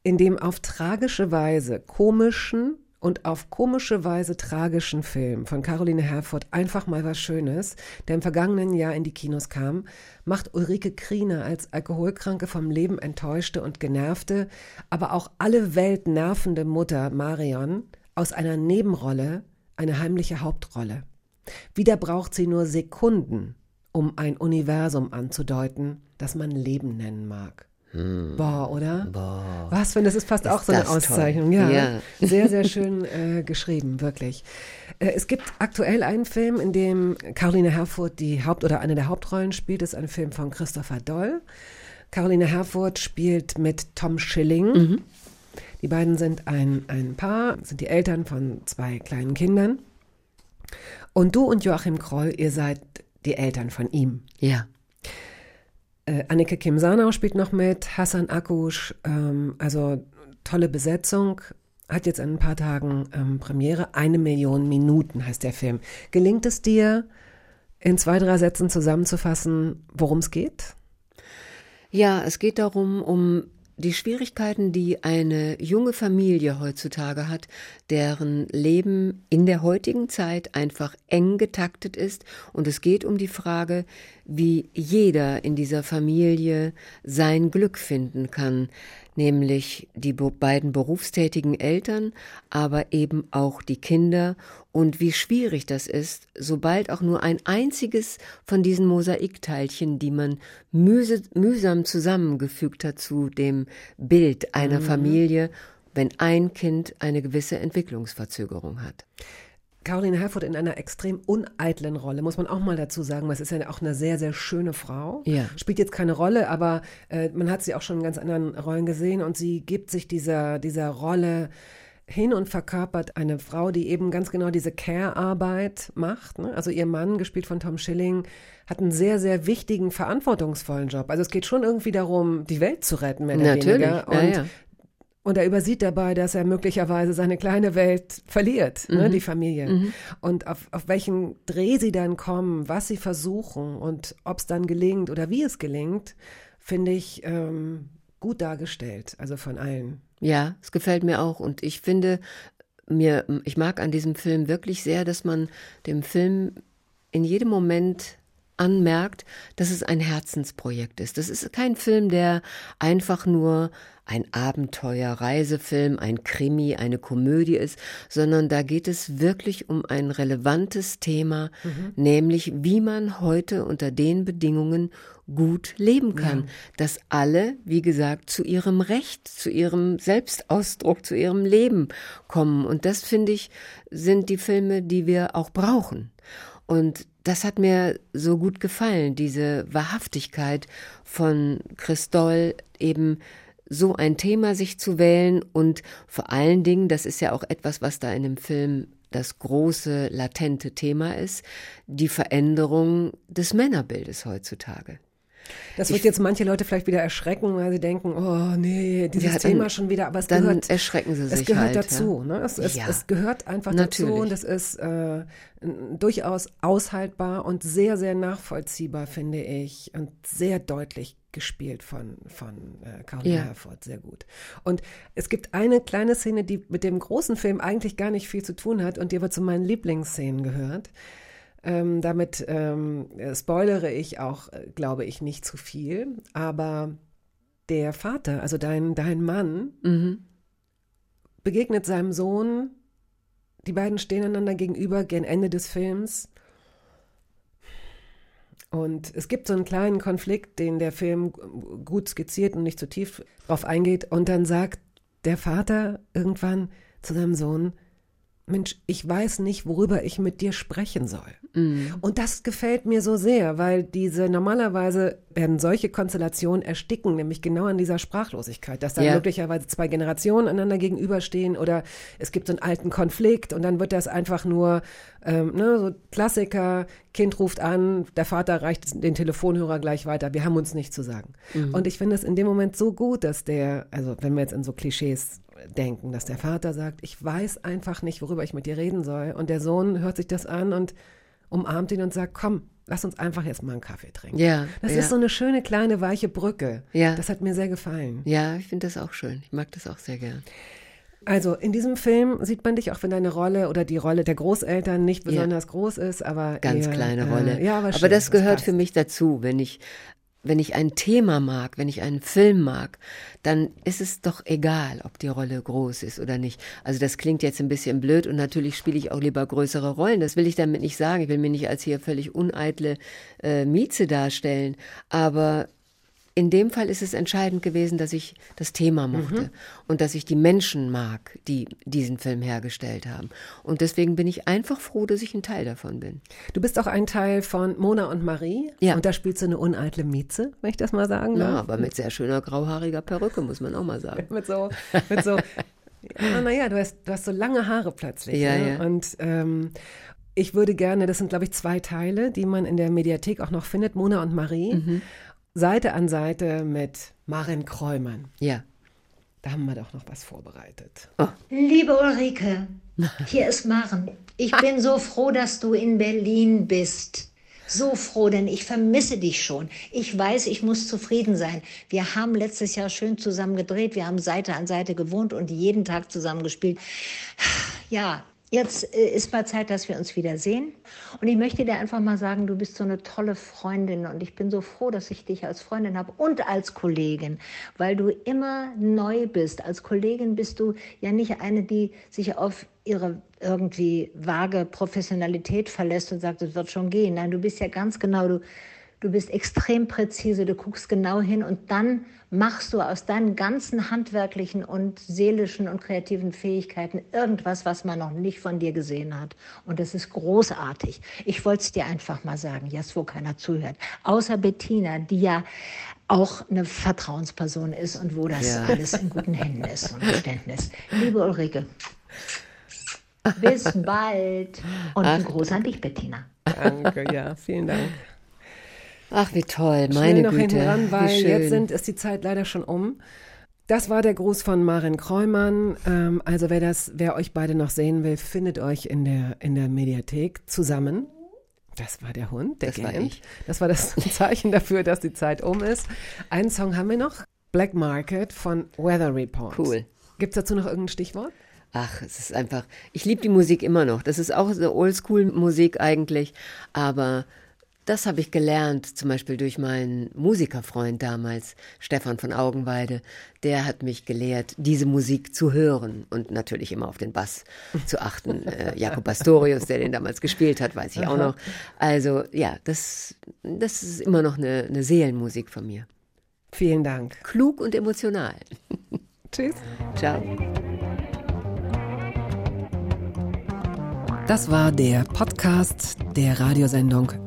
In dem auf tragische Weise komischen und auf komische Weise tragischen Film von Caroline Herford Einfach mal was Schönes, der im vergangenen Jahr in die Kinos kam, macht Ulrike Kriener als alkoholkranke, vom Leben enttäuschte und genervte, aber auch alle Welt nervende Mutter Marion aus einer Nebenrolle eine heimliche Hauptrolle. Wieder braucht sie nur Sekunden, um ein Universum anzudeuten, das man Leben nennen mag. Boah, oder? Boah. Was für, das ist fast Ist auch so eine. Auszeichnung. Ja, Ja. sehr, sehr *laughs* schön äh, geschrieben, wirklich. Äh, es gibt aktuell einen Film, in dem Caroline Herfurth die Haupt- oder eine der Hauptrollen spielt. Das ist ein Film von Christopher Doll. Caroline Herfurth spielt mit Tom Schilling. Die beiden sind ein, ein Paar, sind die Eltern von zwei kleinen Kindern. Und du und Joachim Kroll, ihr seid die Eltern von ihm. Ja. Äh, Anneke Kim Sanau spielt noch mit, Hassan Akush, ähm, also tolle Besetzung. Hat jetzt in ein paar Tagen ähm, Premiere. Eine Million Minuten heißt der Film. Gelingt es dir, in zwei, drei Sätzen zusammenzufassen, worum es geht? Ja, es geht darum, um die Schwierigkeiten, die eine junge Familie heutzutage hat, deren Leben in der heutigen Zeit einfach eng getaktet ist. Und es geht um die Frage, wie jeder in dieser Familie sein Glück finden kann, nämlich die be- beiden berufstätigen Eltern, aber eben auch die Kinder und wie schwierig das ist, sobald auch nur ein einziges von diesen Mosaikteilchen, die man mühsam zusammengefügt hat zu dem Bild einer Familie, wenn ein Kind eine gewisse Entwicklungsverzögerung hat. Caroline Herfurth in einer extrem uneitlen Rolle, muss man auch mal dazu sagen, weil es ist ja auch eine sehr, sehr schöne Frau. Ja. Spielt jetzt keine Rolle, aber äh, man hat sie auch schon in ganz anderen Rollen gesehen und sie gibt sich dieser, dieser Rolle hin und verkörpert eine Frau, die eben ganz genau diese Care-Arbeit macht. Ne? Also ihr Mann, gespielt von Tom Schilling, hat einen sehr, sehr wichtigen, verantwortungsvollen Job. Also es geht schon irgendwie darum, die Welt zu retten, mehr oder Natürlich, weniger. ja, Und ja. Und er übersieht dabei, dass er möglicherweise seine kleine Welt verliert, ne, die Familie. Und auf, auf welchen Dreh sie dann kommen, was sie versuchen und ob es dann gelingt oder wie es gelingt, finde ich ähm, gut dargestellt, also von allen. Ja, es gefällt mir auch. Und ich finde, mir, ich mag an diesem Film wirklich sehr, dass man dem Film in jedem Moment anmerkt, dass es ein Herzensprojekt ist. Das ist kein Film, der einfach nur ein Abenteuer, Reisefilm, ein Krimi, eine Komödie ist, sondern da geht es wirklich um ein relevantes Thema, nämlich wie man heute unter den Bedingungen gut leben kann, dass alle, wie gesagt, zu ihrem Recht, zu ihrem Selbstausdruck, zu ihrem Leben kommen. Und das finde ich, sind die Filme, die wir auch brauchen. Und das hat mir so gut gefallen, diese Wahrhaftigkeit von Christol eben so ein Thema sich zu wählen und vor allen Dingen, das ist ja auch etwas, was da in dem Film das große latente Thema ist, die Veränderung des Männerbildes heutzutage. Das wird jetzt manche Leute vielleicht wieder erschrecken, weil sie denken, oh nee, dieses Ja, dann- Thema schon wieder, aber es dann gehört, erschrecken sie es sich gehört halt, dazu. ja. Ne? Es, es, Ja. es gehört einfach dazu Natürlich. und es ist äh, durchaus aushaltbar und sehr, sehr nachvollziehbar, finde ich, und sehr deutlich gespielt von, von äh, Caroline Ja. Herford, sehr gut. Und es gibt eine kleine Szene, die mit dem großen Film eigentlich gar nicht viel zu tun hat und die aber zu meinen Lieblingsszenen gehört. Ähm, damit ähm, äh, spoilere ich auch, äh, glaube ich, nicht zu viel. Aber der Vater, also dein, dein Mann, Mhm. begegnet seinem Sohn. Die beiden stehen einander gegenüber gegen Ende des Films. Und es gibt so einen kleinen Konflikt, den der Film gut skizziert und nicht zu tief drauf eingeht. Und dann sagt der Vater irgendwann zu seinem Sohn, Mensch, ich weiß nicht, worüber ich mit dir sprechen soll. Und das gefällt mir so sehr, weil diese normalerweise werden solche Konstellationen ersticken, nämlich genau an dieser Sprachlosigkeit, dass da Ja. möglicherweise zwei Generationen einander gegenüberstehen oder es gibt so einen alten Konflikt und dann wird das einfach nur ähm, ne, so Klassiker, Kind ruft an, der Vater reicht den Telefonhörer gleich weiter, wir haben uns nichts zu sagen. Und ich finde es in dem Moment so gut, dass der, also wenn wir jetzt in so Klischees denken, dass der Vater sagt, ich weiß einfach nicht, worüber ich mit dir reden soll und der Sohn hört sich das an und umarmt ihn und sagt, komm, lass uns einfach jetzt mal einen Kaffee trinken. Ja, Das ja. ist so eine schöne kleine weiche Brücke. Ja. Das hat mir sehr gefallen. Ja, ich finde das auch schön. Ich mag das auch sehr gern. Also in diesem Film sieht man dich, auch wenn deine Rolle oder die Rolle der Großeltern nicht Ja. besonders groß ist, aber Ganz eher, kleine äh, Rolle. Ja, aber, aber schön, das gehört für passt. mich dazu. Wenn ich, wenn ich ein Thema mag, wenn ich einen Film mag, dann ist es doch egal, ob die Rolle groß ist oder nicht. Also das klingt jetzt ein bisschen blöd und natürlich spiele ich auch lieber größere Rollen. Das will ich damit nicht sagen. Ich will mir nicht als hier völlig uneitle äh, Mieze darstellen. Aber in dem Fall ist es entscheidend gewesen, dass ich das Thema mochte und dass ich die Menschen mag, die diesen Film hergestellt haben. Und deswegen bin ich einfach froh, dass ich ein Teil davon bin. Du bist auch ein Teil von Mona und Marie. Ja. Und da spielst du eine uneitle Mieze, wenn ich das mal sagen Ja, darf. aber mit sehr schöner grauhaariger Perücke, muss man auch mal sagen. *laughs* mit so, mit so, ja, naja, du hast, du hast so lange Haare plötzlich. Ja, ne? ja. Und ähm, ich würde gerne, das sind glaube ich zwei Teile, die man in der Mediathek auch noch findet, Mona und Marie, Mhm. Seite an Seite mit Marin Kräumann. Ja. Da haben wir doch noch was vorbereitet. Liebe Ulrike, hier ist Maren. Ich bin so froh, dass du in Berlin bist. So froh, denn ich vermisse dich schon. Ich weiß, ich muss zufrieden sein. Wir haben letztes Jahr schön zusammen gedreht. Wir haben Seite an Seite gewohnt und jeden Tag zusammen gespielt. Ja, jetzt äh, ist mal Zeit, dass wir uns wiedersehen. Und ich möchte dir einfach mal sagen, du bist so eine tolle Freundin und ich bin so froh, dass ich dich als Freundin habe und als Kollegin, weil du immer neu bist. Als Kollegin bist du ja nicht eine, die sich auf ihre irgendwie vage Professionalität verlässt und sagt, es wird schon gehen. Nein, du bist ja ganz genau, du, du bist extrem präzise, du guckst genau hin und dann machst du aus deinen ganzen handwerklichen und seelischen und kreativen Fähigkeiten irgendwas, was man noch nicht von dir gesehen hat. Und das ist großartig. Ich wollte es dir einfach mal sagen, jetzt wo keiner zuhört. Außer Bettina, die ja auch eine Vertrauensperson ist und wo das Ja. alles in guten Händen ist und Verständnis. Liebe Ulrike, bis *laughs* bald. Und ein Gruß an dich, Bettina. Danke, ja, vielen Dank. Ach, wie toll, Schnell meine noch Güte. hinten ran, weil jetzt sind, ist die Zeit leider schon um. Das war der Gruß von Marin Kräumann. Ähm, also wer das, wer euch beide noch sehen will, findet euch in der, in der Mediathek zusammen. Das war der Hund, der Das war gähnt. ich. Das war das *laughs* Zeichen dafür, dass die Zeit um ist. Einen Song haben wir noch. Black Market von Weather Report. Cool. Gibt es dazu noch irgendein Stichwort? Ach, es ist einfach, ich liebe die Musik immer noch. Das ist auch so Oldschool-Musik eigentlich, aber das habe ich gelernt, zum Beispiel durch meinen Musikerfreund damals, Stefan von Augenweide. Der hat mich gelehrt, diese Musik zu hören und natürlich immer auf den Bass zu achten. *laughs* äh, Jakob Pastorius, der den damals gespielt hat, weiß ich auch noch. Also ja, das, das ist immer noch eine, eine Seelenmusik von mir. Vielen Dank. Klug und emotional. *laughs* Tschüss. Ciao. Das war der Podcast der Radiosendung